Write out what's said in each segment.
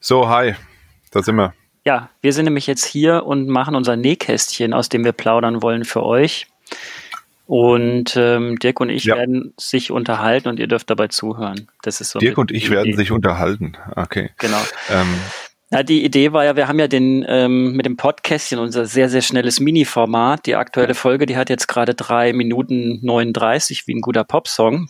So, hi, da sind wir. Ja, wir sind nämlich jetzt hier und machen unser Nähkästchen, aus dem wir plaudern wollen für euch. Und ähm, Dirk und ich ja. werden sich unterhalten und ihr dürft dabei zuhören. Das ist so Dirk und ich werden sich unterhalten. Okay. Genau. Ähm, ja, die Idee war ja, wir haben ja den ähm, mit dem Podcastchen unser sehr, sehr schnelles Mini-Format. Die aktuelle Folge, die hat jetzt gerade drei Minuten 39 wie ein guter Popsong.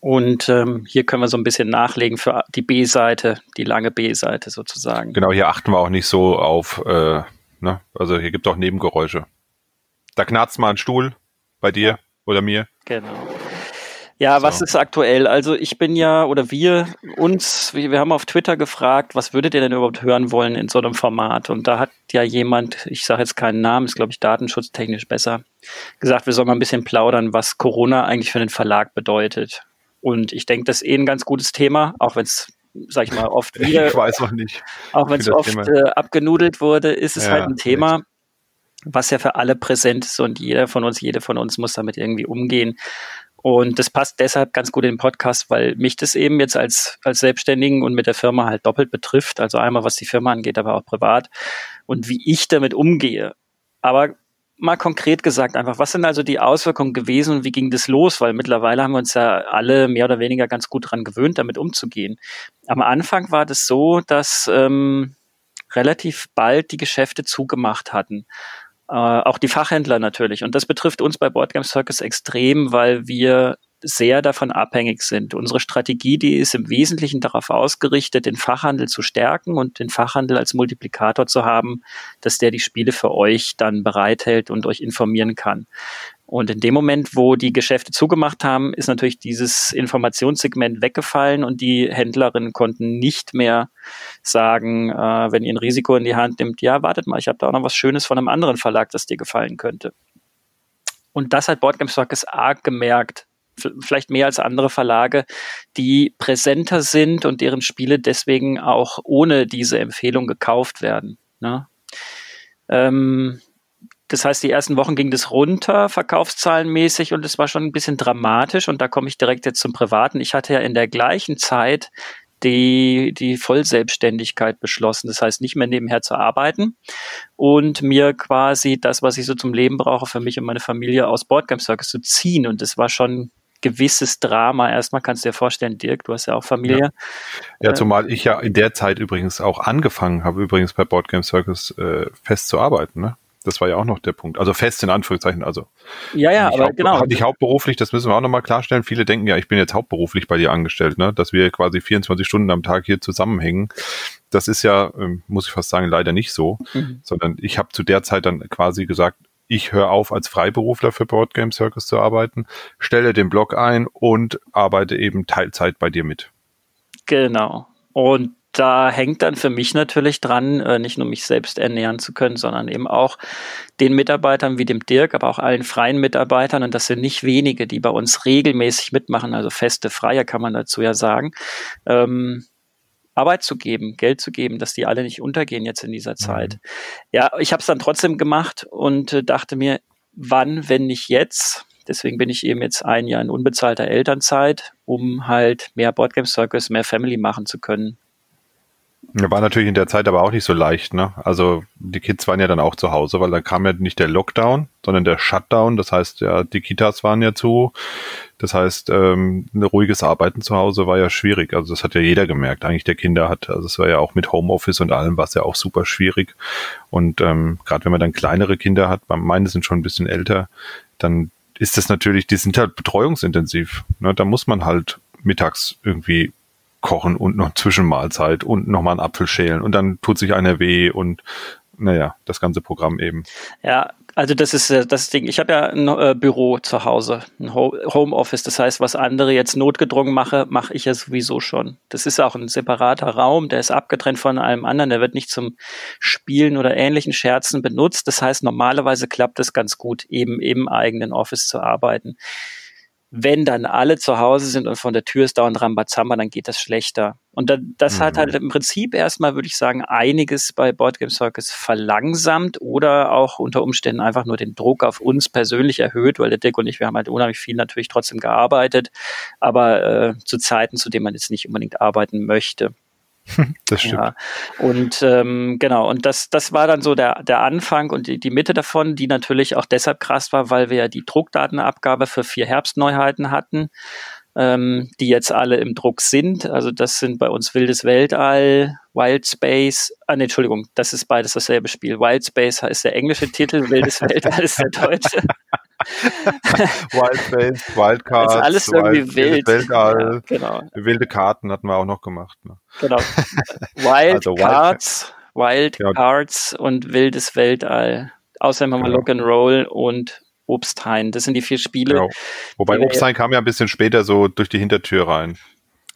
Und ähm, hier können wir so ein bisschen nachlegen für die B-Seite, die lange B-Seite sozusagen. Genau, hier achten wir auch nicht so auf, äh, ne? also hier gibt es auch Nebengeräusche. Da knarzt mal ein Stuhl bei dir oder mir. Genau. Ja, so. was ist aktuell? Also ich bin ja, oder wir uns, wir, wir haben auf Twitter gefragt, was würdet ihr denn überhaupt hören wollen in so einem Format? Und da hat ja jemand, ich sage jetzt keinen Namen, ist glaube ich datenschutztechnisch besser, gesagt, wir sollen mal ein bisschen plaudern, was Corona eigentlich für den Verlag bedeutet. Und ich denke, das ist eh ein ganz gutes Thema, auch wenn es sag ich mal, oft wieder. Ich weiß noch nicht. Auch wenn es oft äh, abgenudelt wurde, ist es ja, halt ein Thema, echt. was ja für alle präsent ist und jeder von uns, jede von uns muss damit irgendwie umgehen. Und das passt deshalb ganz gut in den Podcast, weil mich das eben jetzt als, als Selbstständigen und mit der Firma halt doppelt betrifft. Also einmal was die Firma angeht, aber auch privat. Und wie ich damit umgehe. Aber mal konkret gesagt einfach, was sind also die Auswirkungen gewesen und wie ging das los? Weil mittlerweile haben wir uns ja alle mehr oder weniger ganz gut dran gewöhnt, damit umzugehen. Am Anfang war das so, dass ähm, relativ bald die Geschäfte zugemacht hatten. Äh, auch die Fachhändler natürlich. Und das betrifft uns bei Boardgame Circus extrem, weil wir sehr davon abhängig sind. Unsere Strategie, die ist im Wesentlichen darauf ausgerichtet, den Fachhandel zu stärken und den Fachhandel als Multiplikator zu haben, dass der die Spiele für euch dann bereithält und euch informieren kann. Und in dem Moment, wo die Geschäfte zugemacht haben, ist natürlich dieses Informationssegment weggefallen und die Händlerinnen konnten nicht mehr sagen, äh, wenn ihr ein Risiko in die Hand nimmt, ja, wartet mal, ich habe da auch noch was Schönes von einem anderen Verlag, das dir gefallen könnte. Und das hat Boardgame Circus arg gemerkt, vielleicht mehr als andere Verlage, die präsenter sind und deren Spiele deswegen auch ohne diese Empfehlung gekauft werden. Ne? Ähm, das heißt, die ersten Wochen ging das runter, verkaufszahlenmäßig, und es war schon ein bisschen dramatisch. Und da komme ich direkt jetzt zum Privaten. Ich hatte ja in der gleichen Zeit die, die Vollselbstständigkeit beschlossen. Das heißt, nicht mehr nebenher zu arbeiten und mir quasi das, was ich so zum Leben brauche, für mich und meine Familie aus Boardgame Circus zu ziehen. Und das war schon gewisses Drama. Erstmal kannst du dir vorstellen, Dirk, du hast ja auch Familie. Ja, ja zumal ich ja in der Zeit übrigens auch angefangen habe, übrigens bei Boardgame Circus äh, fest zu arbeiten. Ne? Das war ja auch noch der Punkt. Also fest in Anführungszeichen. Also ja, ja, aber genau. Hatte ich hauptberuflich, das müssen wir auch nochmal klarstellen. Viele denken ja, ich bin jetzt hauptberuflich bei dir angestellt, ne? dass wir quasi 24 Stunden am Tag hier zusammenhängen. Das ist ja, ähm, muss ich fast sagen, leider nicht so, mhm. sondern ich habe zu der Zeit dann quasi gesagt, ich höre auf, als Freiberufler für Board Game Circus zu arbeiten, stelle den Blog ein und arbeite eben Teilzeit bei dir mit. Genau. Und da hängt dann für mich natürlich dran, äh, nicht nur mich selbst ernähren zu können, sondern eben auch den Mitarbeitern wie dem Dirk, aber auch allen freien Mitarbeitern. Und das sind nicht wenige, die bei uns regelmäßig mitmachen, also feste Freie kann man dazu ja sagen. Ähm, Arbeit zu geben, Geld zu geben, dass die alle nicht untergehen jetzt in dieser Zeit. Mhm. Ja, ich habe es dann trotzdem gemacht und äh, dachte mir, wann, wenn nicht jetzt? Deswegen bin ich eben jetzt ein Jahr in unbezahlter Elternzeit, um halt mehr Boardgame Circus, mehr Family machen zu können. War natürlich in der Zeit aber auch nicht so leicht, ne? Also die Kids waren ja dann auch zu Hause, weil da kam ja nicht der Lockdown, sondern der Shutdown. Das heißt, ja, die Kitas waren ja zu. Das heißt, ähm, ein ruhiges Arbeiten zu Hause war ja schwierig. Also das hat ja jeder gemerkt, eigentlich der Kinder hat. Also es war ja auch mit Homeoffice und allem war es ja auch super schwierig. Und ähm, gerade wenn man dann kleinere Kinder hat, meine sind schon ein bisschen älter, dann ist das natürlich, die sind halt betreuungsintensiv. Ne? Da muss man halt mittags irgendwie kochen und noch Zwischenmahlzeit und nochmal einen Apfel schälen und dann tut sich einer weh und naja, das ganze Programm eben. Ja, also das ist äh, das Ding. Ich habe ja ein äh, Büro zu Hause, ein Homeoffice. Das heißt, was andere jetzt notgedrungen mache, mache ich ja sowieso schon. Das ist auch ein separater Raum, der ist abgetrennt von allem anderen. Der wird nicht zum Spielen oder ähnlichen Scherzen benutzt. Das heißt, normalerweise klappt es ganz gut, eben im eigenen Office zu arbeiten wenn dann alle zu Hause sind und von der Tür ist dauernd Rambazamba, dann geht das schlechter. Und da, das mhm. hat halt im Prinzip erstmal, würde ich sagen, einiges bei Boardgame Circus verlangsamt oder auch unter Umständen einfach nur den Druck auf uns persönlich erhöht, weil der Dick und ich, wir haben halt unheimlich viel natürlich trotzdem gearbeitet, aber äh, zu Zeiten, zu denen man jetzt nicht unbedingt arbeiten möchte. das stimmt. Ja. Und ähm, genau, und das, das war dann so der, der Anfang und die, die Mitte davon, die natürlich auch deshalb krass war, weil wir ja die Druckdatenabgabe für vier Herbstneuheiten hatten, ähm, die jetzt alle im Druck sind. Also das sind bei uns Wildes Weltall, Wild Space, ah nee, Entschuldigung, das ist beides dasselbe Spiel. Wild Space ist der englische Titel, Wildes Weltall ist der deutsche. Wildbase, Wildcards, also alles irgendwie wild. Weltall, ja, genau. wilde Karten hatten wir auch noch gemacht. Ne? Genau. Wildcards, also Wildcards ja. und wildes Weltall. Außerdem haben wir genau. Rock'n'Roll und Obsthain. Das sind die vier Spiele. Genau. Wobei Obsthain kam ja ein bisschen später so durch die Hintertür rein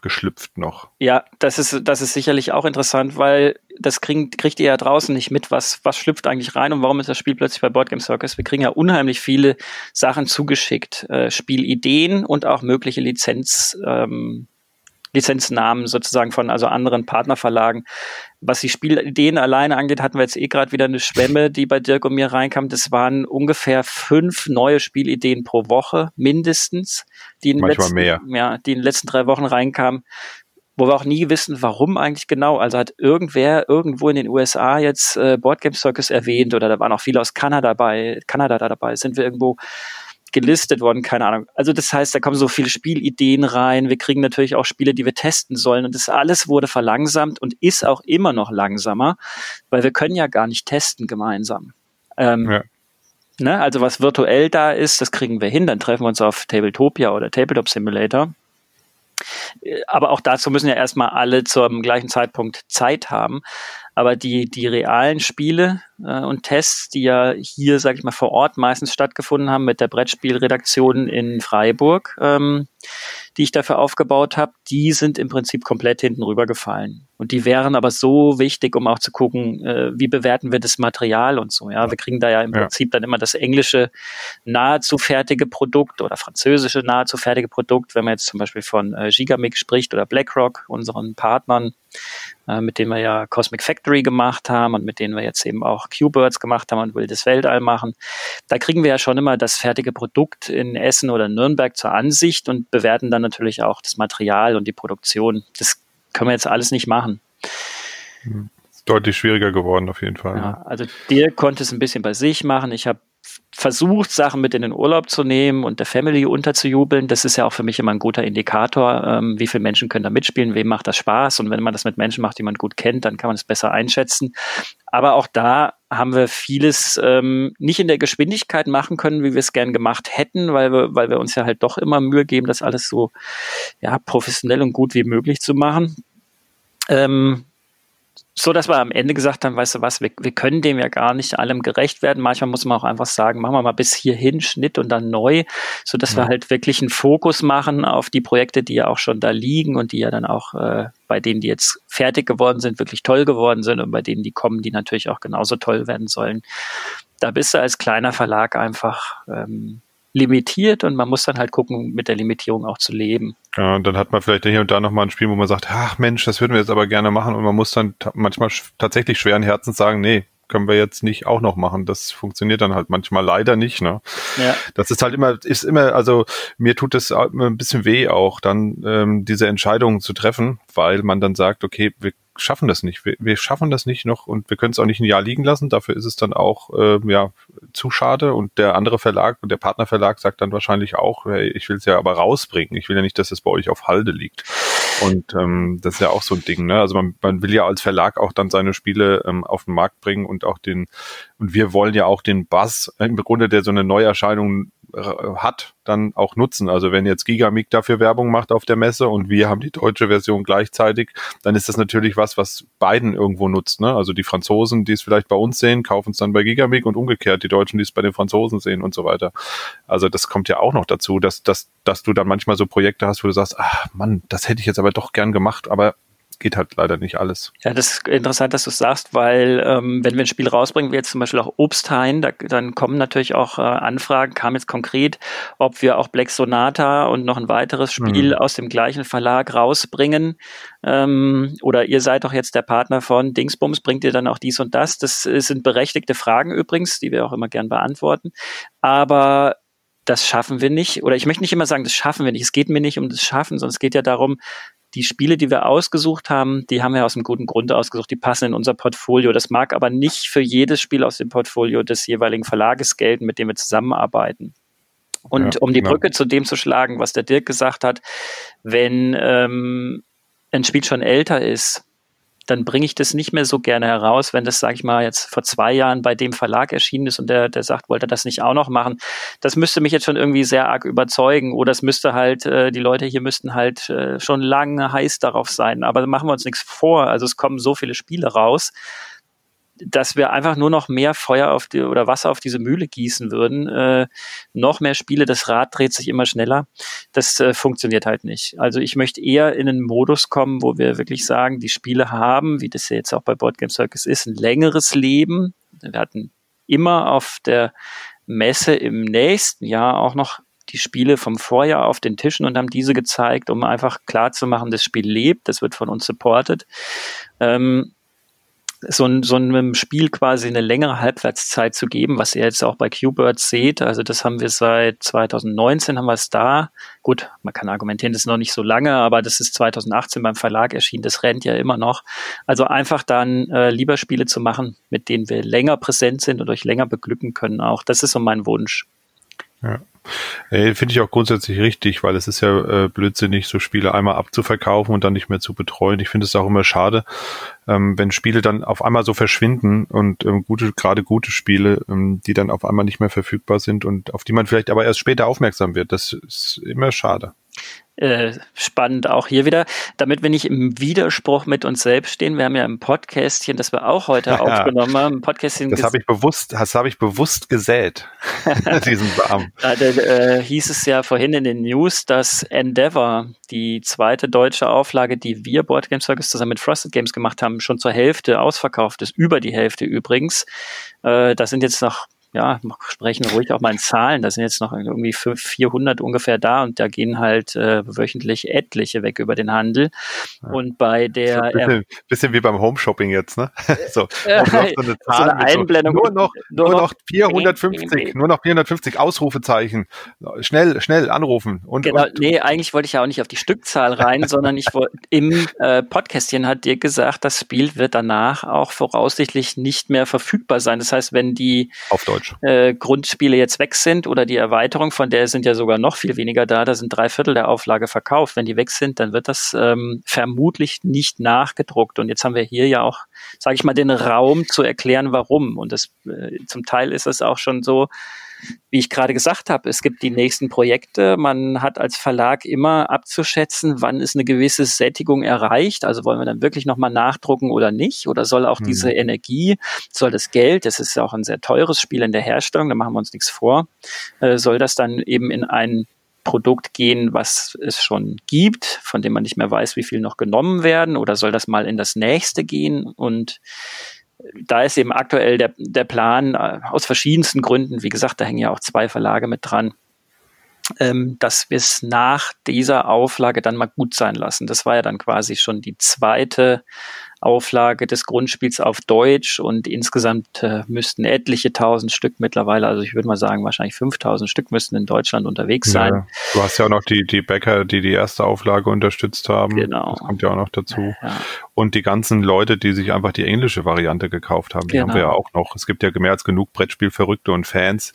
geschlüpft noch. Ja, das ist, das ist sicherlich auch interessant, weil das kriegt, kriegt ihr ja draußen nicht mit, was, was schlüpft eigentlich rein und warum ist das Spiel plötzlich bei Boardgame Circus. Wir kriegen ja unheimlich viele Sachen zugeschickt, äh, Spielideen und auch mögliche Lizenz, ähm, Lizenznamen sozusagen von also anderen Partnerverlagen. Was die Spielideen alleine angeht, hatten wir jetzt eh gerade wieder eine Schwemme, die bei Dirk und mir reinkam. Das waren ungefähr fünf neue Spielideen pro Woche mindestens, die in, Manchmal letzten, mehr. Ja, die in den letzten drei Wochen reinkamen wo wir auch nie wissen, warum eigentlich genau. Also hat irgendwer irgendwo in den USA jetzt äh, Boardgame Circus erwähnt oder da waren auch viele aus Kanada dabei, Kanada da dabei, sind wir irgendwo gelistet worden, keine Ahnung. Also das heißt, da kommen so viele Spielideen rein. Wir kriegen natürlich auch Spiele, die wir testen sollen. Und das alles wurde verlangsamt und ist auch immer noch langsamer, weil wir können ja gar nicht testen gemeinsam. Ähm, ja. ne? Also was virtuell da ist, das kriegen wir hin. Dann treffen wir uns auf Tabletopia oder Tabletop Simulator. Äh, aber auch dazu müssen ja erstmal alle zum gleichen Zeitpunkt Zeit haben. Aber die, die realen Spiele äh, und Tests, die ja hier, sage ich mal, vor Ort meistens stattgefunden haben mit der Brettspielredaktion in Freiburg, ähm, die ich dafür aufgebaut habe, die sind im Prinzip komplett hinten rübergefallen. Und die wären aber so wichtig, um auch zu gucken, äh, wie bewerten wir das Material und so. Ja, wir kriegen da ja im ja. Prinzip dann immer das englische nahezu fertige Produkt oder französische nahezu fertige Produkt, wenn man jetzt zum Beispiel von äh, Gigamix spricht oder BlackRock, unseren Partnern, äh, mit denen wir ja Cosmic Factory gemacht haben und mit denen wir jetzt eben auch Q-Birds gemacht haben und Wildes Weltall machen. Da kriegen wir ja schon immer das fertige Produkt in Essen oder Nürnberg zur Ansicht und bewerten dann natürlich auch das Material und die Produktion. Das können wir jetzt alles nicht machen. Deutlich schwieriger geworden auf jeden Fall. Ja, also dir konnte es ein bisschen bei sich machen. Ich habe versucht, Sachen mit in den Urlaub zu nehmen und der Family unterzujubeln. Das ist ja auch für mich immer ein guter Indikator, ähm, wie viele Menschen können da mitspielen, wem macht das Spaß. Und wenn man das mit Menschen macht, die man gut kennt, dann kann man es besser einschätzen. Aber auch da haben wir vieles ähm, nicht in der Geschwindigkeit machen können, wie wir es gern gemacht hätten, weil wir, weil wir uns ja halt doch immer Mühe geben, das alles so ja, professionell und gut wie möglich zu machen. Ähm, so dass wir am Ende gesagt haben, weißt du was, wir, wir können dem ja gar nicht allem gerecht werden. Manchmal muss man auch einfach sagen, machen wir mal bis hierhin Schnitt und dann neu, so dass ja. wir halt wirklich einen Fokus machen auf die Projekte, die ja auch schon da liegen und die ja dann auch äh, bei denen, die jetzt fertig geworden sind, wirklich toll geworden sind und bei denen, die kommen, die natürlich auch genauso toll werden sollen. Da bist du als kleiner Verlag einfach ähm, limitiert und man muss dann halt gucken, mit der Limitierung auch zu leben. Ja, und dann hat man vielleicht hier und da nochmal ein Spiel, wo man sagt, ach Mensch, das würden wir jetzt aber gerne machen und man muss dann manchmal tatsächlich schweren Herzens sagen, nee, können wir jetzt nicht auch noch machen. Das funktioniert dann halt manchmal leider nicht. Ne? Ja. Das ist halt immer, ist immer, also mir tut es ein bisschen weh auch, dann ähm, diese Entscheidungen zu treffen, weil man dann sagt, okay, wir schaffen das nicht. Wir, wir schaffen das nicht noch und wir können es auch nicht ein Jahr liegen lassen. Dafür ist es dann auch äh, ja zu schade. Und der andere Verlag, der Partnerverlag sagt dann wahrscheinlich auch, hey, ich will es ja aber rausbringen. Ich will ja nicht, dass es bei euch auf Halde liegt. Und ähm, das ist ja auch so ein Ding. Ne? Also man, man will ja als Verlag auch dann seine Spiele ähm, auf den Markt bringen und auch den und wir wollen ja auch den Buzz im Grunde, der so eine Neuerscheinung hat, dann auch nutzen. Also wenn jetzt Gigamic dafür Werbung macht auf der Messe und wir haben die deutsche Version gleichzeitig, dann ist das natürlich was, was beiden irgendwo nutzt. Ne? Also die Franzosen, die es vielleicht bei uns sehen, kaufen es dann bei Gigamic und umgekehrt die Deutschen, die es bei den Franzosen sehen und so weiter. Also das kommt ja auch noch dazu, dass, dass, dass du dann manchmal so Projekte hast, wo du sagst, ach Mann, das hätte ich jetzt aber doch gern gemacht, aber geht halt leider nicht alles. Ja, das ist interessant, dass du es sagst, weil ähm, wenn wir ein Spiel rausbringen, wie jetzt zum Beispiel auch Obsthain, da, dann kommen natürlich auch äh, Anfragen, kam jetzt konkret, ob wir auch Black Sonata und noch ein weiteres Spiel mhm. aus dem gleichen Verlag rausbringen. Ähm, oder ihr seid doch jetzt der Partner von Dingsbums, bringt ihr dann auch dies und das? Das sind berechtigte Fragen übrigens, die wir auch immer gern beantworten. Aber das schaffen wir nicht. Oder ich möchte nicht immer sagen, das schaffen wir nicht. Es geht mir nicht um das Schaffen, sondern es geht ja darum, die Spiele, die wir ausgesucht haben, die haben wir aus einem guten Grund ausgesucht, die passen in unser Portfolio. Das mag aber nicht für jedes Spiel aus dem Portfolio des jeweiligen Verlages gelten, mit dem wir zusammenarbeiten. Und ja, um die genau. Brücke zu dem zu schlagen, was der Dirk gesagt hat, wenn ähm, ein Spiel schon älter ist, dann bringe ich das nicht mehr so gerne heraus, wenn das, sage ich mal, jetzt vor zwei Jahren bei dem Verlag erschienen ist und der, der sagt, wollte das nicht auch noch machen. Das müsste mich jetzt schon irgendwie sehr arg überzeugen oder es müsste halt, äh, die Leute hier müssten halt äh, schon lange heiß darauf sein. Aber machen wir uns nichts vor. Also es kommen so viele Spiele raus dass wir einfach nur noch mehr Feuer auf die oder Wasser auf diese Mühle gießen würden, äh, noch mehr Spiele, das Rad dreht sich immer schneller. Das äh, funktioniert halt nicht. Also ich möchte eher in einen Modus kommen, wo wir wirklich sagen, die Spiele haben, wie das ja jetzt auch bei Board Game Circus ist, ein längeres Leben. Wir hatten immer auf der Messe im nächsten Jahr auch noch die Spiele vom Vorjahr auf den Tischen und haben diese gezeigt, um einfach klar zu machen, das Spiel lebt, das wird von uns supported. Ähm, so, so einem Spiel quasi eine längere Halbwertszeit zu geben, was ihr jetzt auch bei Qbird seht. Also das haben wir seit 2019 haben wir es da. Gut, man kann argumentieren, das ist noch nicht so lange, aber das ist 2018 beim Verlag erschienen. Das rennt ja immer noch. Also einfach dann äh, lieber Spiele zu machen, mit denen wir länger präsent sind und euch länger beglücken können auch. Das ist so mein Wunsch. Ja. Äh, Finde ich auch grundsätzlich richtig, weil es ist ja äh, blödsinnig, so Spiele einmal abzuverkaufen und dann nicht mehr zu betreuen. Ich finde es auch immer schade, ähm, wenn Spiele dann auf einmal so verschwinden und ähm, gute, gerade gute Spiele, ähm, die dann auf einmal nicht mehr verfügbar sind und auf die man vielleicht aber erst später aufmerksam wird. Das ist immer schade. Äh, spannend auch hier wieder, damit wir nicht im Widerspruch mit uns selbst stehen. Wir haben ja ein Podcastchen, das wir auch heute ja, aufgenommen haben. Ein Podcastchen das habe ich bewusst, das habe ich bewusst gesät, diesen Samen. Da, da äh, hieß es ja vorhin in den News, dass Endeavor, die zweite deutsche Auflage, die wir Board Game Circus zusammen mit Frosted Games gemacht haben, schon zur Hälfte ausverkauft ist, über die Hälfte übrigens. Äh, da sind jetzt noch ja, sprechen ruhig auch mal in Zahlen. Da sind jetzt noch irgendwie 400 ungefähr da und da gehen halt äh, wöchentlich etliche weg über den Handel. Ja. Und bei der. So ein bisschen, bisschen, wie beim Home-Shopping jetzt, ne? so, äh, so eine, Zahl so eine Einblendung. nur noch, nur, nur noch 450, nur noch 450 Ausrufezeichen. Schnell, schnell anrufen. Und, genau, und, nee, eigentlich wollte ich ja auch nicht auf die Stückzahl rein, sondern ich wollte, im äh, Podcastchen hat dir gesagt, das Spiel wird danach auch voraussichtlich nicht mehr verfügbar sein. Das heißt, wenn die. Auf Deutsch. Äh, Grundspiele jetzt weg sind oder die Erweiterung, von der sind ja sogar noch viel weniger da, da sind drei Viertel der Auflage verkauft. Wenn die weg sind, dann wird das ähm, vermutlich nicht nachgedruckt. Und jetzt haben wir hier ja auch, sage ich mal, den Raum zu erklären, warum. Und das äh, zum Teil ist es auch schon so, wie ich gerade gesagt habe, es gibt die nächsten Projekte. Man hat als Verlag immer abzuschätzen, wann ist eine gewisse Sättigung erreicht. Also wollen wir dann wirklich nochmal nachdrucken oder nicht? Oder soll auch mhm. diese Energie, soll das Geld, das ist ja auch ein sehr teures Spiel in der Herstellung, da machen wir uns nichts vor, äh, soll das dann eben in ein Produkt gehen, was es schon gibt, von dem man nicht mehr weiß, wie viel noch genommen werden, oder soll das mal in das nächste gehen? Und da ist eben aktuell der, der Plan äh, aus verschiedensten Gründen, wie gesagt, da hängen ja auch zwei Verlage mit dran, ähm, dass wir es nach dieser Auflage dann mal gut sein lassen. Das war ja dann quasi schon die zweite Auflage des Grundspiels auf Deutsch und insgesamt äh, müssten etliche tausend Stück mittlerweile, also ich würde mal sagen, wahrscheinlich 5000 Stück müssten in Deutschland unterwegs sein. Ja, du hast ja auch noch die, die Bäcker, die die erste Auflage unterstützt haben. Genau. Das kommt ja auch noch dazu. Ja. Und die ganzen Leute, die sich einfach die englische Variante gekauft haben, die genau. haben wir ja auch noch. Es gibt ja mehr als genug Brettspielverrückte und Fans,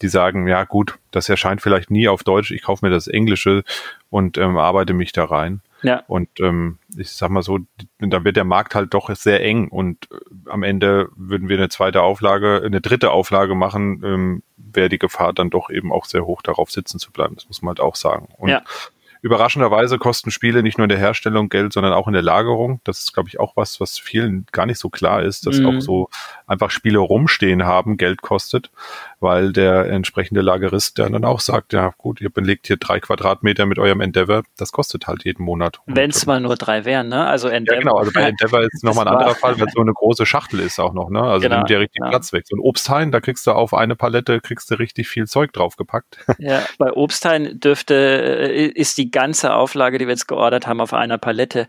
die sagen, ja gut, das erscheint vielleicht nie auf Deutsch, ich kaufe mir das Englische und ähm, arbeite mich da rein. Ja. Und ähm, ich sag mal so, dann wird der Markt halt doch sehr eng und äh, am Ende würden wir eine zweite Auflage, eine dritte Auflage machen, ähm, wäre die Gefahr dann doch eben auch sehr hoch, darauf sitzen zu bleiben. Das muss man halt auch sagen. Und ja. Überraschenderweise kosten Spiele nicht nur in der Herstellung Geld, sondern auch in der Lagerung. Das ist, glaube ich, auch was, was vielen gar nicht so klar ist, dass mhm. auch so einfach Spiele rumstehen haben, Geld kostet, weil der entsprechende Lagerist dann auch sagt, ja gut, ihr belegt hier drei Quadratmeter mit eurem Endeavor, das kostet halt jeden Monat. Wenn es mal nur drei wären, ne? Also Endeavor. Ja, genau, also bei Endeavor ist nochmal ein anderer Fall, weil so eine große Schachtel ist auch noch, ne? Also genau, nimmt ja richtig ja. Platz weg. So ein Obsthain, da kriegst du auf eine Palette, kriegst du richtig viel Zeug draufgepackt. Ja, bei Obsthain dürfte, äh, ist die ganze Auflage, die wir jetzt geordert haben, auf einer Palette.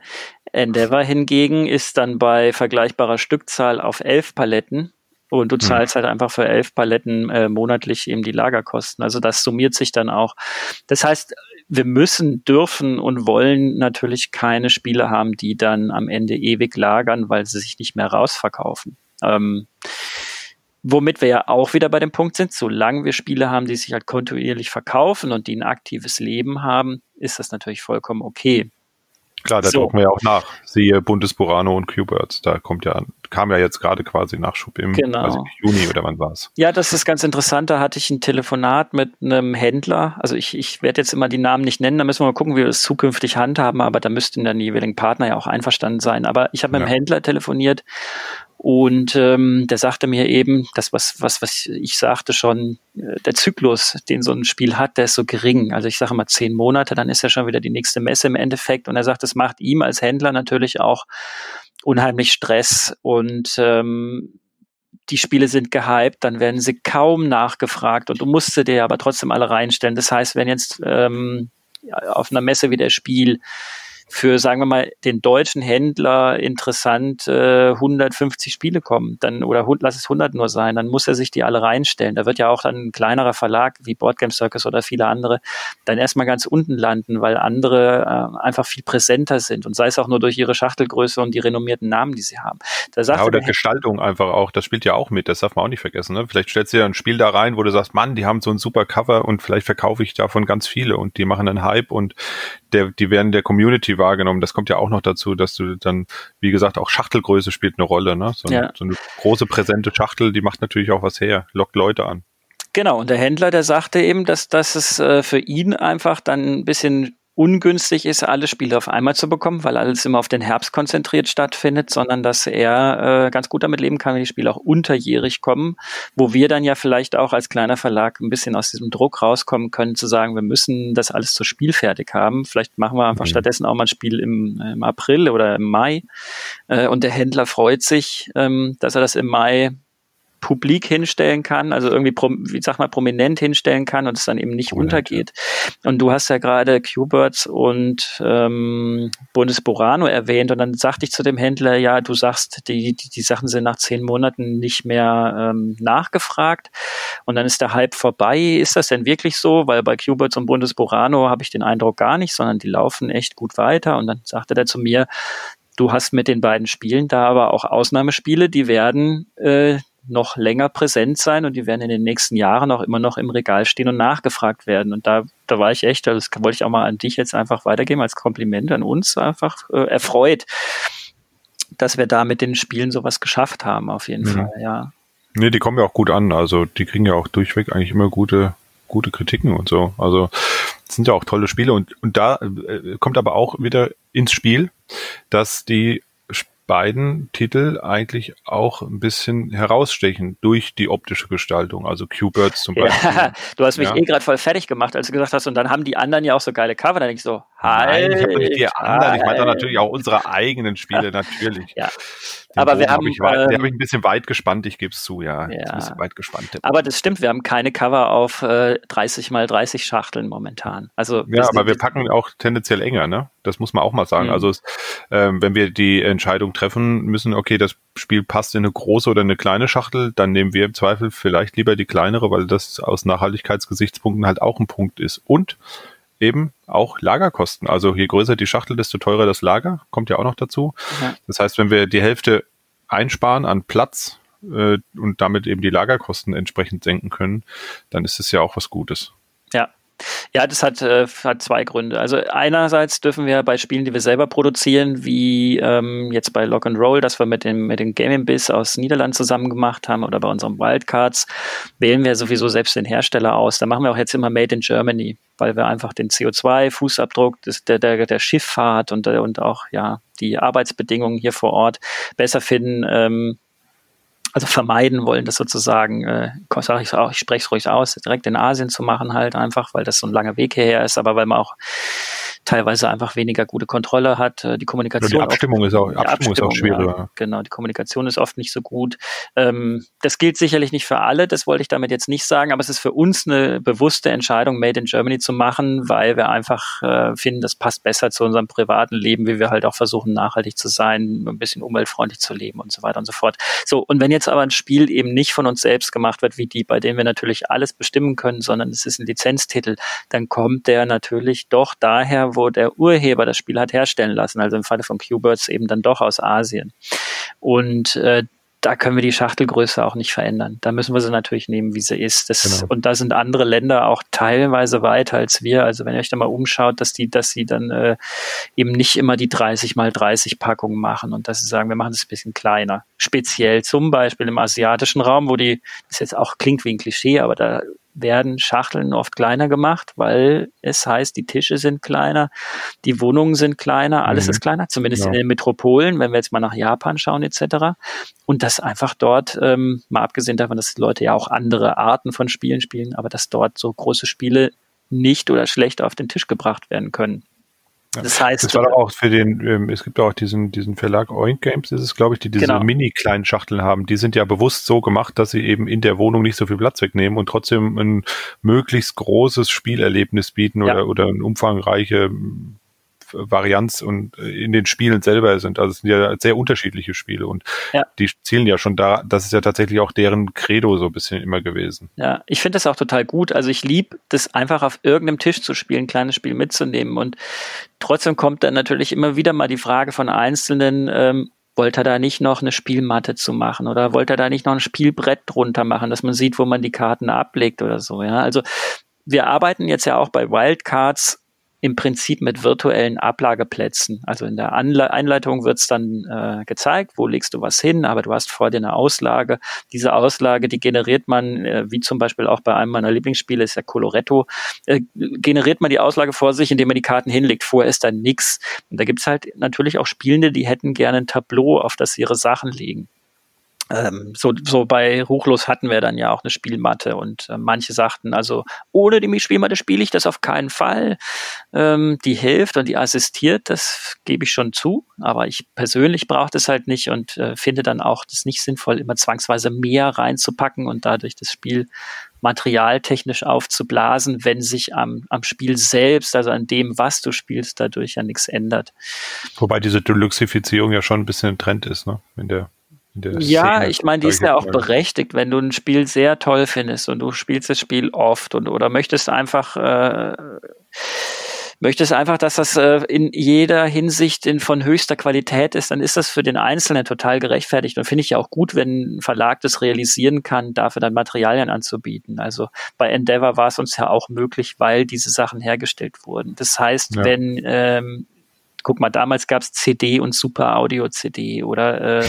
Endeavor hingegen ist dann bei vergleichbarer Stückzahl auf elf Paletten und du zahlst halt einfach für elf Paletten äh, monatlich eben die Lagerkosten. Also das summiert sich dann auch. Das heißt, wir müssen, dürfen und wollen natürlich keine Spiele haben, die dann am Ende ewig lagern, weil sie sich nicht mehr rausverkaufen. Ähm, womit wir ja auch wieder bei dem Punkt sind, solange wir Spiele haben, die sich halt kontinuierlich verkaufen und die ein aktives Leben haben, ist das natürlich vollkommen okay. Klar, da so. drucken wir ja auch nach. Siehe Bundesburano und Q-Birds. Da kommt ja, kam ja jetzt gerade quasi Nachschub im genau. Juni oder wann war es? Ja, das ist ganz interessant. Da hatte ich ein Telefonat mit einem Händler. Also ich, ich werde jetzt immer die Namen nicht nennen, da müssen wir mal gucken, wie wir das zukünftig handhaben, aber da müssten dann die jeweiligen Partner ja auch einverstanden sein. Aber ich habe mit ja. einem Händler telefoniert und ähm, der sagte mir eben, das, was, was, was ich sagte schon, äh, der Zyklus, den so ein Spiel hat, der ist so gering. Also ich sage mal zehn Monate, dann ist ja schon wieder die nächste Messe im Endeffekt. Und er sagt, das macht ihm als Händler natürlich auch unheimlich Stress. Und ähm, die Spiele sind gehypt, dann werden sie kaum nachgefragt und du musst sie dir aber trotzdem alle reinstellen. Das heißt, wenn jetzt ähm, auf einer Messe wie der Spiel für, sagen wir mal, den deutschen Händler interessant äh, 150 Spiele kommen, dann oder lass es 100 nur sein, dann muss er sich die alle reinstellen. Da wird ja auch dann ein kleinerer Verlag wie Boardgame Circus oder viele andere dann erstmal ganz unten landen, weil andere äh, einfach viel präsenter sind und sei es auch nur durch ihre Schachtelgröße und die renommierten Namen, die sie haben. Da sagt ja, oder Gestaltung einfach auch, das spielt ja auch mit, das darf man auch nicht vergessen. Ne? Vielleicht stellst du dir ein Spiel da rein, wo du sagst, Mann, die haben so ein super Cover und vielleicht verkaufe ich davon ganz viele und die machen einen Hype und der, die werden der Community wahrgenommen. Das kommt ja auch noch dazu, dass du dann, wie gesagt, auch Schachtelgröße spielt eine Rolle. Ne? So, ja. so eine große präsente Schachtel, die macht natürlich auch was her, lockt Leute an. Genau, und der Händler, der sagte eben, dass, dass es äh, für ihn einfach dann ein bisschen ungünstig ist, alle Spiele auf einmal zu bekommen, weil alles immer auf den Herbst konzentriert stattfindet, sondern dass er äh, ganz gut damit leben kann, wenn die Spiele auch unterjährig kommen, wo wir dann ja vielleicht auch als kleiner Verlag ein bisschen aus diesem Druck rauskommen können, zu sagen, wir müssen das alles zu Spiel fertig haben. Vielleicht machen wir einfach mhm. stattdessen auch mal ein Spiel im, im April oder im Mai. Äh, und der Händler freut sich, ähm, dass er das im Mai publik hinstellen kann, also irgendwie, wie sag mal, prominent hinstellen kann und es dann eben nicht Prominent, untergeht. Ja. Und du hast ja gerade Q-Birds und ähm, Bundesborano erwähnt und dann sagte ich zu dem Händler, ja, du sagst, die, die, die Sachen sind nach zehn Monaten nicht mehr ähm, nachgefragt und dann ist der Hype vorbei. Ist das denn wirklich so? Weil bei Q-Birds und Bundesborano habe ich den Eindruck gar nicht, sondern die laufen echt gut weiter und dann sagte der zu mir, Du hast mit den beiden Spielen da aber auch Ausnahmespiele, die werden äh, noch länger präsent sein und die werden in den nächsten Jahren auch immer noch im Regal stehen und nachgefragt werden. Und da, da war ich echt, das wollte ich auch mal an dich jetzt einfach weitergeben als Kompliment an uns, einfach äh, erfreut, dass wir da mit den Spielen sowas geschafft haben, auf jeden mhm. Fall, ja. Nee, die kommen ja auch gut an. Also die kriegen ja auch durchweg eigentlich immer gute, gute Kritiken und so. Also sind ja auch tolle Spiele und, und da äh, kommt aber auch wieder ins Spiel, dass die beiden Titel eigentlich auch ein bisschen herausstechen durch die optische Gestaltung, also Q-Birds zum Beispiel. Ja, du hast mich ja. eh gerade voll fertig gemacht, als du gesagt hast, und dann haben die anderen ja auch so geile Cover, dann denke ich so, halt, Nein, ich habe nicht die anderen, ich meine natürlich auch unsere eigenen Spiele, natürlich. Ja. Den aber wir haben. Hab ich, weit, ähm, habe ich ein bisschen weit gespannt, ich gebe es zu, ja. ja. Ein bisschen weit gespannt. Aber das stimmt, wir haben keine Cover auf äh, 30 mal 30 Schachteln momentan. Also, ja, aber wir packen auch tendenziell enger, ne? Das muss man auch mal sagen. Mhm. Also, es, ähm, wenn wir die Entscheidung treffen müssen, okay, das Spiel passt in eine große oder eine kleine Schachtel, dann nehmen wir im Zweifel vielleicht lieber die kleinere, weil das aus Nachhaltigkeitsgesichtspunkten halt auch ein Punkt ist. Und eben auch Lagerkosten. Also je größer die Schachtel, desto teurer das Lager, kommt ja auch noch dazu. Ja. Das heißt, wenn wir die Hälfte einsparen an Platz äh, und damit eben die Lagerkosten entsprechend senken können, dann ist es ja auch was Gutes. Ja, ja, das hat, äh, hat zwei Gründe. Also einerseits dürfen wir bei Spielen, die wir selber produzieren, wie ähm, jetzt bei Lock and Roll, das wir mit dem, mit dem Gaming Biz aus Niederland zusammen gemacht haben oder bei unserem Wildcards, wählen wir sowieso selbst den Hersteller aus. Da machen wir auch jetzt immer Made in Germany, weil wir einfach den CO2-Fußabdruck der, der, der Schifffahrt und, und auch ja die Arbeitsbedingungen hier vor Ort besser finden. Ähm, also vermeiden wollen, das sozusagen, äh, sage ich auch, ich spreche es ruhig aus, direkt in Asien zu machen halt einfach, weil das so ein langer Weg hierher ist, aber weil man auch teilweise einfach weniger gute Kontrolle hat. Äh, die Kommunikation. Ja, die Abstimmung oft, ist auch, Abstimmung, Abstimmung ist auch schwieriger. Ja, genau, die Kommunikation ist oft nicht so gut. Ähm, das gilt sicherlich nicht für alle, das wollte ich damit jetzt nicht sagen, aber es ist für uns eine bewusste Entscheidung, Made in Germany zu machen, weil wir einfach äh, finden, das passt besser zu unserem privaten Leben, wie wir halt auch versuchen, nachhaltig zu sein, ein bisschen umweltfreundlich zu leben und so weiter und so fort. So, und wenn jetzt aber ein Spiel eben nicht von uns selbst gemacht wird, wie die, bei denen wir natürlich alles bestimmen können, sondern es ist ein Lizenztitel, dann kommt der natürlich doch daher, wo der Urheber das Spiel hat herstellen lassen. Also im Falle von Q-Birds eben dann doch aus Asien. Und äh, da können wir die Schachtelgröße auch nicht verändern. Da müssen wir sie natürlich nehmen, wie sie ist. Das, genau. Und da sind andere Länder auch teilweise weiter als wir. Also wenn ihr euch da mal umschaut, dass die, dass sie dann äh, eben nicht immer die 30 mal 30 Packungen machen und dass sie sagen, wir machen es ein bisschen kleiner. Speziell zum Beispiel im asiatischen Raum, wo die, das jetzt auch klingt wie ein Klischee, aber da werden Schachteln oft kleiner gemacht, weil es heißt, die Tische sind kleiner, die Wohnungen sind kleiner, alles mhm. ist kleiner, zumindest ja. in den Metropolen, wenn wir jetzt mal nach Japan schauen etc. Und das einfach dort, ähm, mal abgesehen davon, dass die Leute ja auch andere Arten von Spielen spielen, aber dass dort so große Spiele nicht oder schlecht auf den Tisch gebracht werden können. Das heißt, das war doch auch für den, ähm, es gibt auch diesen, diesen Verlag Oink Games, das ist, glaube ich, die diese genau. mini-kleinen Schachteln haben. Die sind ja bewusst so gemacht, dass sie eben in der Wohnung nicht so viel Platz wegnehmen und trotzdem ein möglichst großes Spielerlebnis bieten ja. oder, oder ein umfangreiche Varianz und äh, in den Spielen selber sind. Also es sind ja sehr unterschiedliche Spiele und ja. die zielen ja schon da, das ist ja tatsächlich auch deren Credo so ein bisschen immer gewesen. Ja, ich finde das auch total gut. Also ich liebe das einfach auf irgendeinem Tisch zu spielen, ein kleines Spiel mitzunehmen und trotzdem kommt dann natürlich immer wieder mal die Frage von Einzelnen, ähm, wollte er da nicht noch eine Spielmatte zu machen oder wollte er da nicht noch ein Spielbrett drunter machen, dass man sieht, wo man die Karten ablegt oder so, ja. Also wir arbeiten jetzt ja auch bei Wildcards im Prinzip mit virtuellen Ablageplätzen. Also in der Anle Einleitung wird es dann äh, gezeigt, wo legst du was hin, aber du hast vor dir eine Auslage. Diese Auslage, die generiert man, äh, wie zum Beispiel auch bei einem meiner Lieblingsspiele, ist ja Coloretto, äh, generiert man die Auslage vor sich, indem man die Karten hinlegt. Vorher ist da nix. Und da gibt's halt natürlich auch Spielende, die hätten gerne ein Tableau, auf das sie ihre Sachen legen ähm, so, so bei Ruchlos hatten wir dann ja auch eine Spielmatte und äh, manche sagten, also ohne die Spielmatte spiele ich das auf keinen Fall. Ähm, die hilft und die assistiert, das gebe ich schon zu, aber ich persönlich brauche das halt nicht und äh, finde dann auch das nicht sinnvoll, immer zwangsweise mehr reinzupacken und dadurch das Spiel materialtechnisch aufzublasen, wenn sich am, am Spiel selbst, also an dem, was du spielst, dadurch ja nichts ändert. Wobei diese Deluxifizierung ja schon ein bisschen ein Trend ist, ne? In der ja, Szene, ich meine, die ist ja auch berechtigt, wenn du ein Spiel sehr toll findest und du spielst das Spiel oft und oder möchtest einfach äh, möchtest einfach, dass das äh, in jeder Hinsicht in, von höchster Qualität ist, dann ist das für den Einzelnen total gerechtfertigt. Und finde ich ja auch gut, wenn ein Verlag das realisieren kann, dafür dann Materialien anzubieten. Also bei Endeavor war es uns ja auch möglich, weil diese Sachen hergestellt wurden. Das heißt, ja. wenn ähm, guck mal, damals gab es CD und Super Audio CD oder äh,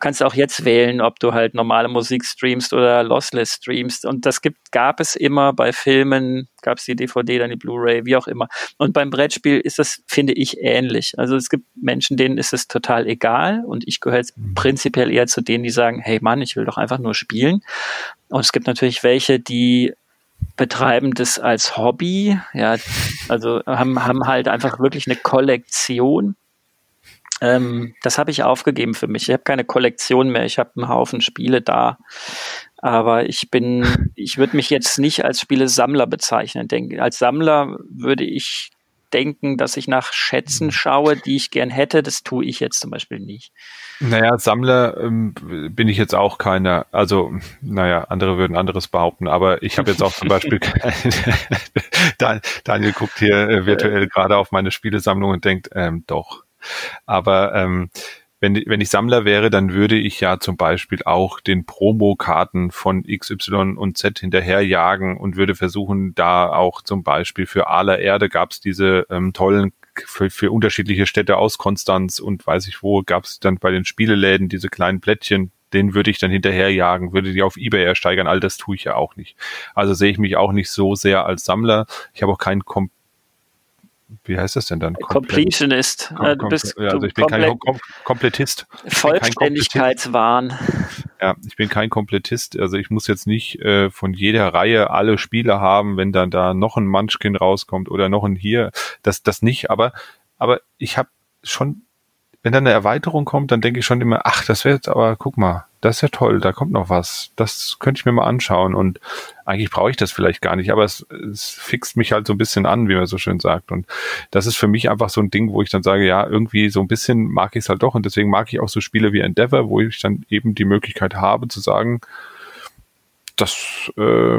kannst auch jetzt wählen, ob du halt normale Musik streamst oder Lossless streamst. Und das gibt, gab es immer bei Filmen, gab es die DVD, dann die Blu-ray, wie auch immer. Und beim Brettspiel ist das, finde ich, ähnlich. Also es gibt Menschen, denen ist es total egal. Und ich gehöre jetzt mhm. prinzipiell eher zu denen, die sagen, hey Mann, ich will doch einfach nur spielen. Und es gibt natürlich welche, die betreiben das als Hobby, ja, also haben, haben halt einfach wirklich eine Kollektion ähm, das habe ich aufgegeben für mich. Ich habe keine Kollektion mehr. Ich habe einen Haufen Spiele da. Aber ich bin, ich würde mich jetzt nicht als Spielesammler bezeichnen. Denke, als Sammler würde ich denken, dass ich nach Schätzen schaue, die ich gern hätte. Das tue ich jetzt zum Beispiel nicht. Naja, Sammler ähm, bin ich jetzt auch keiner. Also, naja, andere würden anderes behaupten, aber ich habe jetzt auch zum Beispiel, Daniel guckt hier äh, virtuell gerade auf meine Spielesammlung und denkt, ähm, doch, aber ähm, wenn, wenn ich Sammler wäre, dann würde ich ja zum Beispiel auch den Promokarten von XY und Z hinterherjagen und würde versuchen, da auch zum Beispiel für aller Erde gab es diese ähm, tollen für, für unterschiedliche Städte aus Konstanz und weiß ich wo, gab es dann bei den Spieleläden diese kleinen Plättchen, den würde ich dann hinterherjagen, würde die auf Ebay ersteigern, all das tue ich ja auch nicht. Also sehe ich mich auch nicht so sehr als Sammler. Ich habe auch keinen kom wie heißt das denn dann? Completionist. Kom äh, du bist ja, also ich bin kein Kom Komplettist. Vollständigkeitswahn. Ja, ich bin kein Komplettist. Also ich muss jetzt nicht äh, von jeder Reihe alle Spiele haben, wenn dann da noch ein Munchkin rauskommt oder noch ein hier. Das, das nicht. Aber, aber ich habe schon wenn dann eine Erweiterung kommt, dann denke ich schon immer, ach, das wäre jetzt aber, guck mal, das ist ja toll, da kommt noch was. Das könnte ich mir mal anschauen. Und eigentlich brauche ich das vielleicht gar nicht, aber es, es fixt mich halt so ein bisschen an, wie man so schön sagt. Und das ist für mich einfach so ein Ding, wo ich dann sage, ja, irgendwie so ein bisschen mag ich es halt doch. Und deswegen mag ich auch so Spiele wie Endeavor, wo ich dann eben die Möglichkeit habe zu sagen, das äh,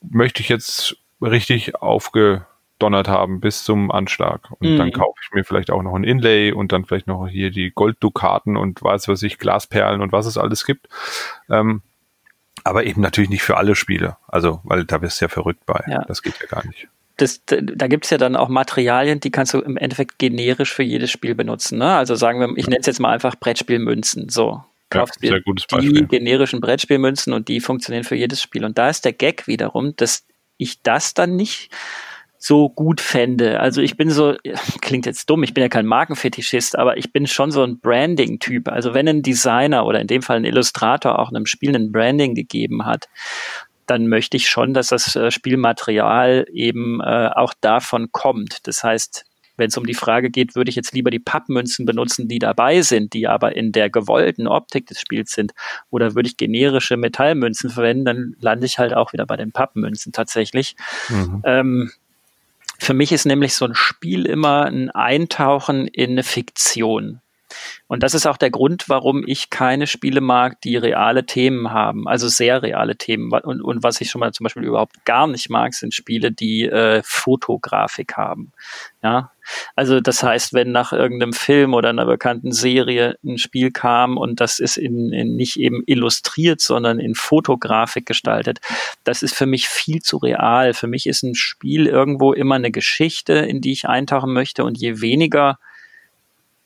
möchte ich jetzt richtig aufge donnert haben bis zum Anschlag. Und mhm. dann kaufe ich mir vielleicht auch noch ein Inlay und dann vielleicht noch hier die Golddukaten und weiß was ich, Glasperlen und was es alles gibt. Ähm, aber eben natürlich nicht für alle Spiele. Also, weil da bist du ja verrückt bei. Ja. Das geht ja gar nicht. Das, da gibt's ja dann auch Materialien, die kannst du im Endeffekt generisch für jedes Spiel benutzen. Ne? Also sagen wir, ich nenne es jetzt mal einfach Brettspielmünzen. So, kaufst ja, die generischen Brettspielmünzen und die funktionieren für jedes Spiel. Und da ist der Gag wiederum, dass ich das dann nicht so gut fände. Also ich bin so, klingt jetzt dumm, ich bin ja kein Markenfetischist, aber ich bin schon so ein Branding-Typ. Also wenn ein Designer oder in dem Fall ein Illustrator auch einem Spiel ein Branding gegeben hat, dann möchte ich schon, dass das äh, Spielmaterial eben äh, auch davon kommt. Das heißt, wenn es um die Frage geht, würde ich jetzt lieber die Pappmünzen benutzen, die dabei sind, die aber in der gewollten Optik des Spiels sind, oder würde ich generische Metallmünzen verwenden, dann lande ich halt auch wieder bei den Pappmünzen tatsächlich. Mhm. Ähm, für mich ist nämlich so ein Spiel immer ein Eintauchen in eine Fiktion. Und das ist auch der Grund, warum ich keine Spiele mag, die reale Themen haben, also sehr reale Themen. Und, und was ich schon mal zum Beispiel überhaupt gar nicht mag, sind Spiele, die äh, Fotografik haben. Ja, also das heißt, wenn nach irgendeinem Film oder einer bekannten Serie ein Spiel kam und das ist in, in nicht eben illustriert, sondern in Fotografik gestaltet, das ist für mich viel zu real. Für mich ist ein Spiel irgendwo immer eine Geschichte, in die ich eintauchen möchte und je weniger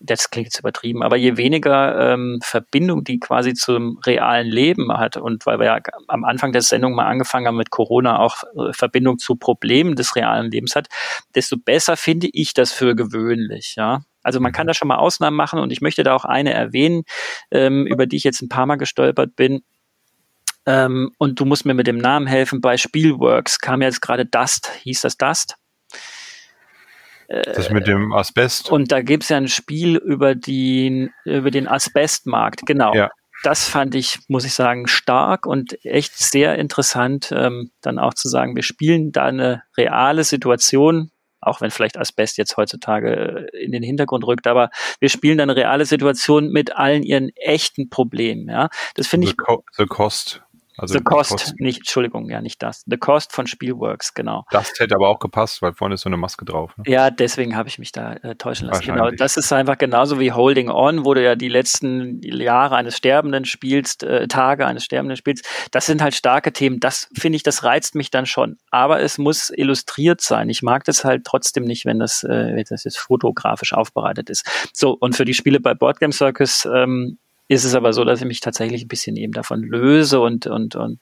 das klingt jetzt übertrieben, aber je weniger ähm, Verbindung die quasi zum realen Leben hat und weil wir ja am Anfang der Sendung mal angefangen haben mit Corona auch äh, Verbindung zu Problemen des realen Lebens hat, desto besser finde ich das für gewöhnlich, ja. Also man kann da schon mal Ausnahmen machen und ich möchte da auch eine erwähnen, ähm, über die ich jetzt ein paar Mal gestolpert bin. Ähm, und du musst mir mit dem Namen helfen. Bei Spielworks kam jetzt gerade Dust, hieß das Dust? Das mit dem Asbest. Und da gibt es ja ein Spiel über, die, über den Asbestmarkt, genau. Ja. Das fand ich, muss ich sagen, stark und echt sehr interessant, ähm, dann auch zu sagen, wir spielen da eine reale Situation, auch wenn vielleicht Asbest jetzt heutzutage in den Hintergrund rückt, aber wir spielen da eine reale Situation mit allen ihren echten Problemen. Ja, das finde ich. The Cost. Also The Cost, Cost, nicht, Entschuldigung, ja, nicht das. The Cost von Spielworks, genau. Das hätte aber auch gepasst, weil vorne ist so eine Maske drauf. Ne? Ja, deswegen habe ich mich da äh, täuschen lassen. Genau, das ist einfach genauso wie Holding On, wo du ja die letzten Jahre eines Sterbenden spielst, äh, Tage eines Sterbenden spielst. Das sind halt starke Themen. Das finde ich, das reizt mich dann schon. Aber es muss illustriert sein. Ich mag das halt trotzdem nicht, wenn das, äh, wenn das jetzt fotografisch aufbereitet ist. So, und für die Spiele bei Boardgame Circus ähm, ist es aber so, dass ich mich tatsächlich ein bisschen eben davon löse und, und, und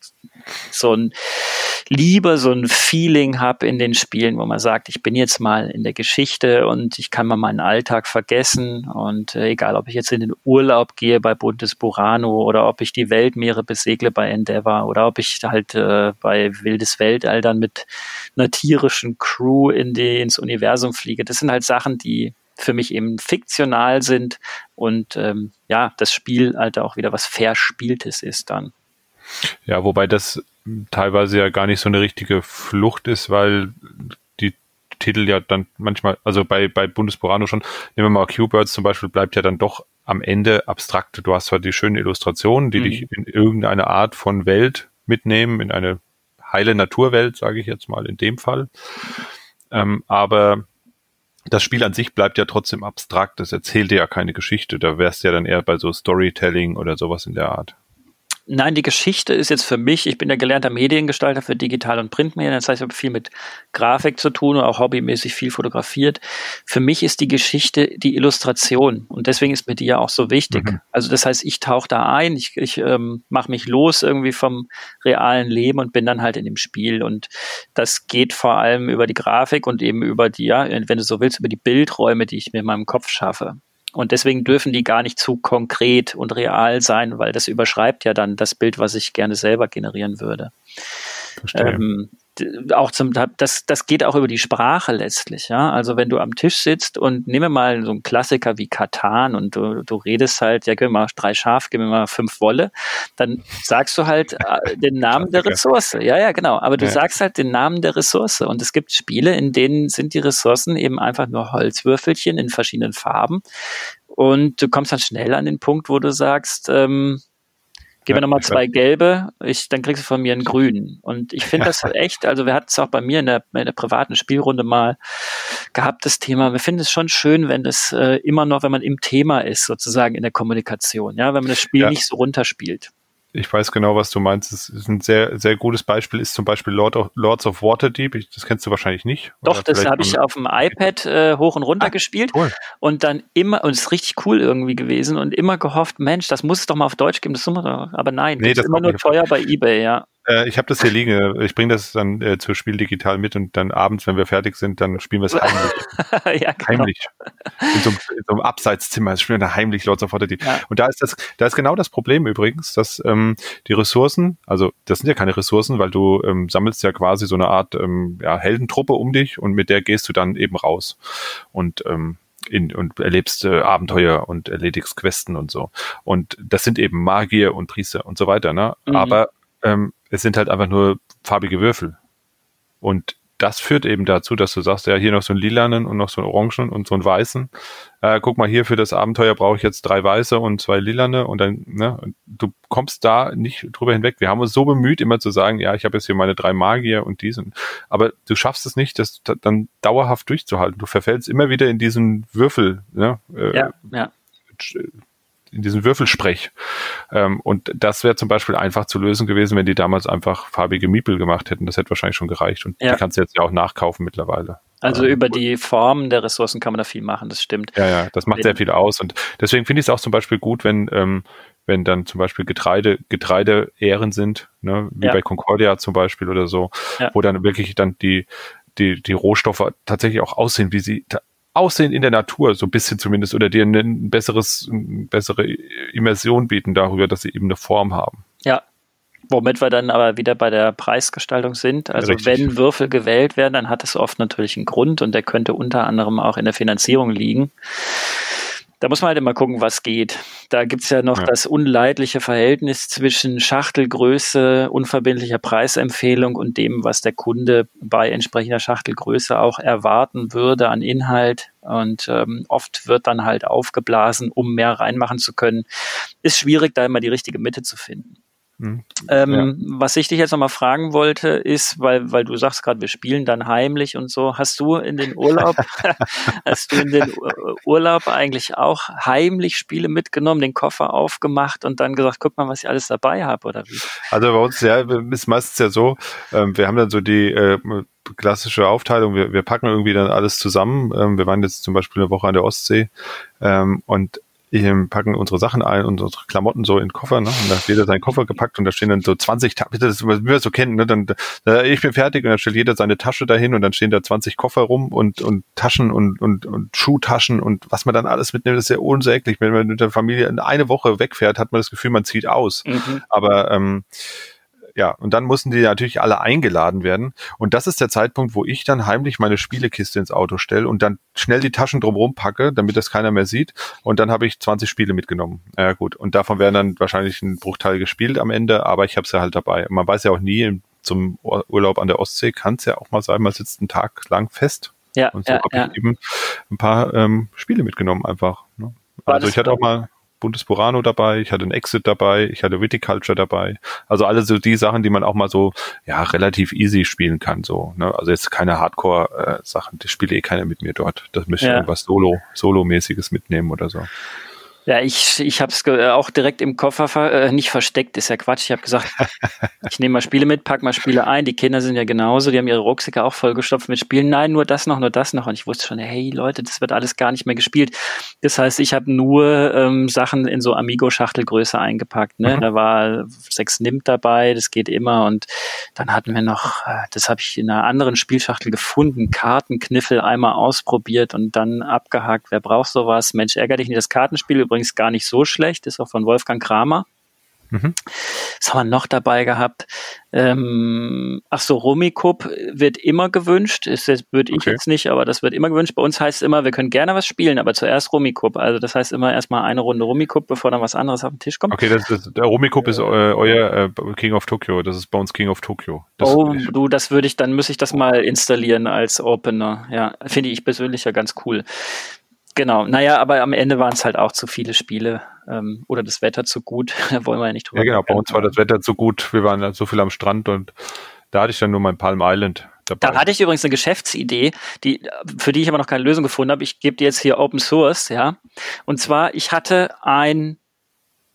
so ein lieber so ein Feeling habe in den Spielen, wo man sagt, ich bin jetzt mal in der Geschichte und ich kann mal meinen Alltag vergessen und äh, egal, ob ich jetzt in den Urlaub gehe bei Buntes Burano oder ob ich die Weltmeere besegle bei Endeavor oder ob ich halt äh, bei Wildes Weltall dann mit einer tierischen Crew in die, ins Universum fliege. Das sind halt Sachen, die für mich eben fiktional sind und ähm, ja, das Spiel halt auch wieder was Verspieltes ist dann. Ja, wobei das teilweise ja gar nicht so eine richtige Flucht ist, weil die Titel ja dann manchmal, also bei, bei Bundesborano schon, nehmen wir mal Q-Birds zum Beispiel, bleibt ja dann doch am Ende abstrakt. Du hast zwar die schönen Illustrationen, die mhm. dich in irgendeine Art von Welt mitnehmen, in eine heile Naturwelt, sage ich jetzt mal in dem Fall. Ähm, aber das Spiel an sich bleibt ja trotzdem abstrakt. Das erzählt ja keine Geschichte. Da wärst du ja dann eher bei so Storytelling oder sowas in der Art. Nein, die Geschichte ist jetzt für mich, ich bin ja gelernter Mediengestalter für Digital- und Printmedien, das heißt, ich habe viel mit Grafik zu tun und auch hobbymäßig viel fotografiert. Für mich ist die Geschichte die Illustration und deswegen ist mir die ja auch so wichtig. Mhm. Also das heißt, ich tauche da ein, ich, ich ähm, mache mich los irgendwie vom realen Leben und bin dann halt in dem Spiel und das geht vor allem über die Grafik und eben über die, ja, wenn du so willst, über die Bildräume, die ich mir in meinem Kopf schaffe. Und deswegen dürfen die gar nicht zu konkret und real sein, weil das überschreibt ja dann das Bild, was ich gerne selber generieren würde. Ähm, auch zum, das, das geht auch über die Sprache letztlich, ja. Also wenn du am Tisch sitzt und nehme mal so einen Klassiker wie Katan und du, du redest halt, ja, gib mir mal drei Schaf, gib mir mal fünf Wolle, dann sagst du halt äh, den Namen der Ressource. Ja, ja, genau. Aber du ja. sagst halt den Namen der Ressource. Und es gibt Spiele, in denen sind die Ressourcen eben einfach nur Holzwürfelchen in verschiedenen Farben. Und du kommst dann schnell an den Punkt, wo du sagst, ähm, Gib mir nochmal zwei gelbe, ich, dann kriegst du von mir einen grünen. Und ich finde das echt, also wir hatten es auch bei mir in der, in der privaten Spielrunde mal gehabt, das Thema. Wir finden es schon schön, wenn es äh, immer noch, wenn man im Thema ist, sozusagen in der Kommunikation, ja, wenn man das Spiel ja. nicht so runterspielt ich weiß genau, was du meinst. Es ist ein sehr, sehr gutes Beispiel, ist zum Beispiel Lord of, Lords of Waterdeep. Ich, das kennst du wahrscheinlich nicht. Doch, das habe ich auf dem iPad äh, hoch und runter ah, gespielt cool. und dann immer, und es ist richtig cool irgendwie gewesen und immer gehofft, Mensch, das muss es doch mal auf Deutsch geben, das ist immer, aber nein, nee, das ist immer nur teuer bei Ebay, ja. Äh, ich habe das hier liegen. Ich bringe das dann äh, zur Spiel digital mit und dann abends, wenn wir fertig sind, dann spielen wir es heimlich. ja, genau. Heimlich. In so, einem, in so einem Abseitszimmer spielen wir da heimlich Lords of Waterdeep. Ja. Und da ist das, da ist genau das Problem übrigens, dass ähm, die Ressourcen, also das sind ja keine Ressourcen, weil du ähm, sammelst ja quasi so eine Art ähm, ja, Heldentruppe um dich und mit der gehst du dann eben raus. Und ähm, in, und erlebst äh, Abenteuer und erledigst Questen und so. Und das sind eben Magier und Priester und so weiter. Ne? Mhm. Aber ähm, es sind halt einfach nur farbige Würfel. Und das führt eben dazu, dass du sagst, ja, hier noch so einen lilanen und noch so einen orangen und so einen weißen. Äh, guck mal, hier für das Abenteuer brauche ich jetzt drei weiße und zwei lilane und dann, ne, du kommst da nicht drüber hinweg. Wir haben uns so bemüht, immer zu sagen, ja, ich habe jetzt hier meine drei Magier und diesen. Aber du schaffst es nicht, das dann dauerhaft durchzuhalten. Du verfällst immer wieder in diesen Würfel, ne? Äh, ja, ja in diesen Würfelsprech. Ähm, und das wäre zum Beispiel einfach zu lösen gewesen, wenn die damals einfach farbige Miepel gemacht hätten. Das hätte wahrscheinlich schon gereicht. Und ja. die kannst du jetzt ja auch nachkaufen mittlerweile. Also ähm, über die Formen der Ressourcen kann man da viel machen, das stimmt. Ja, ja, das macht sehr viel aus. Und deswegen finde ich es auch zum Beispiel gut, wenn, ähm, wenn dann zum Beispiel Getreide, Getreideähren sind, ne, wie ja. bei Concordia zum Beispiel oder so, ja. wo dann wirklich dann die, die, die Rohstoffe tatsächlich auch aussehen, wie sie Aussehen in der Natur, so ein bisschen zumindest, oder dir ein besseres, eine bessere Immersion bieten darüber, dass sie eben eine Form haben. Ja. Womit wir dann aber wieder bei der Preisgestaltung sind. Also Richtig. wenn Würfel gewählt werden, dann hat es oft natürlich einen Grund und der könnte unter anderem auch in der Finanzierung liegen da muss man halt immer gucken, was geht. Da gibt's ja noch ja. das unleidliche Verhältnis zwischen Schachtelgröße, unverbindlicher Preisempfehlung und dem, was der Kunde bei entsprechender Schachtelgröße auch erwarten würde an Inhalt. Und ähm, oft wird dann halt aufgeblasen, um mehr reinmachen zu können. Ist schwierig, da immer die richtige Mitte zu finden. Mhm. Ähm, ja. Was ich dich jetzt nochmal fragen wollte, ist, weil, weil du sagst gerade, wir spielen dann heimlich und so, hast du in den Urlaub, hast du in den Urlaub eigentlich auch heimlich Spiele mitgenommen, den Koffer aufgemacht und dann gesagt, guck mal, was ich alles dabei habe oder wie? Also bei uns ja, ist meistens ja so, ähm, wir haben dann so die äh, klassische Aufteilung, wir, wir packen irgendwie dann alles zusammen. Ähm, wir waren jetzt zum Beispiel eine Woche an der Ostsee ähm, und packen unsere Sachen ein und unsere Klamotten so in den Koffer, ne? Und da hat jeder seinen Koffer gepackt und da stehen dann so 20, das, wie wir so kennen, ne? Dann, da, ich bin fertig und dann stellt jeder seine Tasche dahin und dann stehen da 20 Koffer rum und, und Taschen und, und, und Schuhtaschen und was man dann alles mitnimmt, ist ja unsäglich. Wenn man mit der Familie eine Woche wegfährt, hat man das Gefühl, man zieht aus. Mhm. Aber ähm, ja, und dann mussten die natürlich alle eingeladen werden. Und das ist der Zeitpunkt, wo ich dann heimlich meine Spielekiste ins Auto stelle und dann schnell die Taschen drumherum packe, damit das keiner mehr sieht. Und dann habe ich 20 Spiele mitgenommen. Ja gut, und davon werden dann wahrscheinlich ein Bruchteil gespielt am Ende, aber ich habe es ja halt dabei. Man weiß ja auch nie, zum Urlaub an der Ostsee kann es ja auch mal sein, man sitzt einen Tag lang fest. Ja, und so ja, habe ja. ich eben ein paar ähm, Spiele mitgenommen einfach. Ne? Also ich hatte auch mal Buntes Burano dabei, ich hatte ein Exit dabei, ich hatte Viticulture dabei. Also alle so die Sachen, die man auch mal so ja relativ easy spielen kann. So, ne? Also jetzt keine Hardcore-Sachen, äh, das spielt eh keiner mit mir dort. Das müsste ja. irgendwas Solo, Solo-mäßiges mitnehmen oder so. Ja, ich, ich habe es auch direkt im Koffer ver äh, nicht versteckt, ist ja Quatsch. Ich habe gesagt, ich nehme mal Spiele mit, pack mal Spiele ein. Die Kinder sind ja genauso, die haben ihre Rucksäcke auch vollgestopft mit Spielen. Nein, nur das noch, nur das noch. Und ich wusste schon, hey Leute, das wird alles gar nicht mehr gespielt. Das heißt, ich habe nur ähm, Sachen in so Amigo-Schachtelgröße eingepackt. Ne? Mhm. Da war sechs Nimmt dabei, das geht immer. Und dann hatten wir noch, äh, das habe ich in einer anderen Spielschachtel gefunden, Kartenkniffel einmal ausprobiert und dann abgehakt. Wer braucht sowas? Mensch, ärger dich nicht. Das Kartenspiel übrigens übrigens gar nicht so schlecht, ist auch von Wolfgang Kramer. Mhm. Was haben wir noch dabei gehabt? Ähm, ach so, Rummikub wird immer gewünscht. Ist jetzt, würde ich okay. jetzt nicht, aber das wird immer gewünscht. Bei uns heißt es immer, wir können gerne was spielen, aber zuerst Rummikub. Also das heißt immer erstmal eine Runde Rummikub, bevor dann was anderes auf den Tisch kommt. Okay, das ist, der Rummikub ist äh, euer äh, King of Tokyo. Das ist bei uns King of Tokyo. Das oh, du, das würde ich, dann müsste ich das mal installieren als Opener. Ja, finde ich persönlich ja ganz cool. Genau, naja, aber am Ende waren es halt auch zu viele Spiele ähm, oder das Wetter zu gut. da wollen wir ja nicht drüber Ja, genau, bei uns war das Wetter zu gut. Wir waren so viel am Strand und da hatte ich dann nur mein Palm Island. Dabei. Da hatte ich übrigens eine Geschäftsidee, die, für die ich aber noch keine Lösung gefunden habe. Ich gebe dir jetzt hier Open Source, ja. Und zwar, ich hatte ein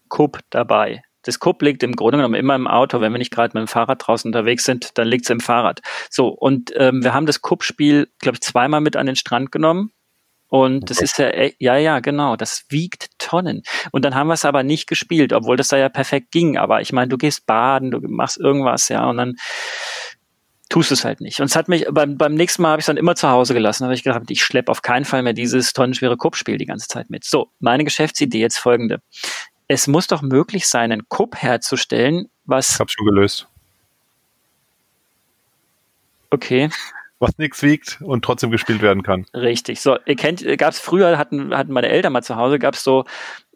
Cup dabei. Das Cup liegt im Grunde genommen immer im Auto. Wenn wir nicht gerade mit dem Fahrrad draußen unterwegs sind, dann liegt es im Fahrrad. So, und ähm, wir haben das Cup-Spiel, glaube ich, zweimal mit an den Strand genommen und das ist ja, e, ja, ja, genau, das wiegt Tonnen. Und dann haben wir es aber nicht gespielt, obwohl das da ja perfekt ging. Aber ich meine, du gehst baden, du machst irgendwas, ja, und dann tust es halt nicht. Und es hat mich, beim, beim nächsten Mal habe ich es dann immer zu Hause gelassen. Habe ich gedacht, ich schleppe auf keinen Fall mehr dieses tonnenschwere Kuppspiel die ganze Zeit mit. So, meine Geschäftsidee jetzt folgende. Es muss doch möglich sein, einen Kupp herzustellen, was. Ich habe schon gelöst. Okay was nichts wiegt und trotzdem gespielt werden kann. Richtig. So, ihr kennt, gab es früher, hatten, hatten meine Eltern mal zu Hause, gab es so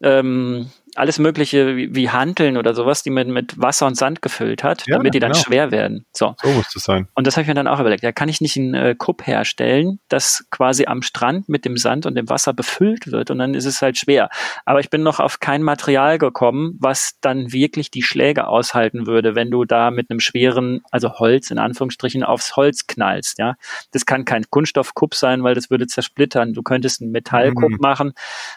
ähm, alles Mögliche wie, wie Hanteln oder sowas, die man mit Wasser und Sand gefüllt hat, ja, damit die dann genau. schwer werden. So. so muss das sein. Und das habe ich mir dann auch überlegt. Ja, kann ich nicht einen äh, Kupp herstellen, das quasi am Strand mit dem Sand und dem Wasser befüllt wird und dann ist es halt schwer. Aber ich bin noch auf kein Material gekommen, was dann wirklich die Schläge aushalten würde, wenn du da mit einem schweren, also Holz in Anführungsstrichen, aufs Holz knallst. Ja, das kann kein Kunststoffkupp sein, weil das würde zersplittern. Du könntest einen Metallkupp mhm. machen,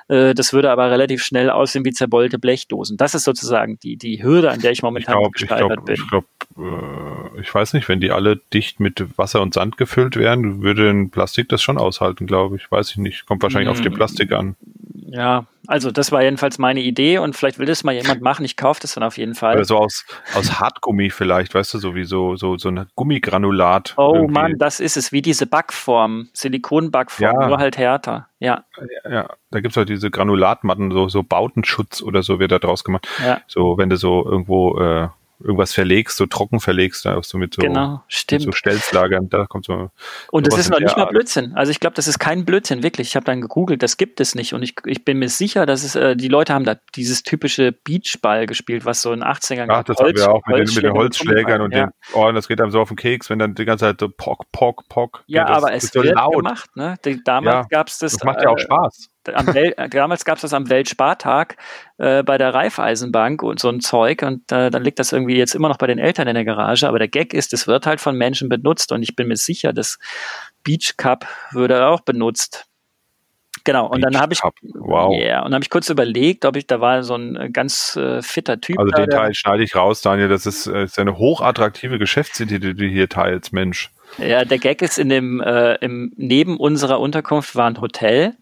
äh, das würde aber relativ schnell aussehen wie zerbeulte Blechdosen. Das ist sozusagen die, die Hürde, an der ich momentan ich glaub, gescheitert ich glaub, bin. Ich glaube, äh, ich weiß nicht, wenn die alle dicht mit Wasser und Sand gefüllt wären, würde ein Plastik das schon aushalten, glaube ich. Weiß ich nicht. Kommt wahrscheinlich hm. auf den Plastik an. Ja, also das war jedenfalls meine Idee und vielleicht will das mal jemand machen. Ich kaufe das dann auf jeden Fall. Oder so aus, aus Hartgummi vielleicht, weißt du, so wie so, so, so ein Gummigranulat. Oh irgendwie. Mann, das ist es, wie diese Backform, Silikonbackform, ja. nur halt härter. Ja. Ja, ja. da gibt's halt diese Granulatmatten, so, so Bautenschutz oder so wird da draus gemacht. Ja. So, wenn du so irgendwo äh, irgendwas verlegst, so trocken verlegst, da so mit so, genau, stimmt. so Stelzlagern, da kommt so. Und das ist noch nicht mal Blödsinn. Also ich glaube, das ist kein Blödsinn, wirklich. Ich habe dann gegoogelt, das gibt es nicht. Und ich, ich bin mir sicher, dass es, äh, die Leute haben da dieses typische Beachball gespielt, was so in 80ern Ach, das Holz, haben wir auch mit den, mit den Holzschlägern und, ja. den, oh, das geht einem so auf den Keks, wenn dann die ganze Zeit so pock, pock, pock. Ja, das, aber es so wird laut. gemacht, ne? Damals ja, gab es das. Das macht ja auch äh, Spaß damals gab es das am Weltspartag äh, bei der Raiffeisenbank und so ein Zeug und äh, dann liegt das irgendwie jetzt immer noch bei den Eltern in der Garage. Aber der Gag ist, es wird halt von Menschen benutzt und ich bin mir sicher, das Beach Cup würde auch benutzt. Genau, und Beach dann habe ich, wow. yeah, und habe ich kurz überlegt, ob ich, da war so ein äh, ganz äh, fitter Typ. Also da, den Teil schneide ich raus, Daniel, das ist, äh, ist eine hochattraktive Geschäftsidee, die du hier teilst, Mensch. Ja, der Gag ist in dem, äh, im, neben unserer Unterkunft war ein Hotel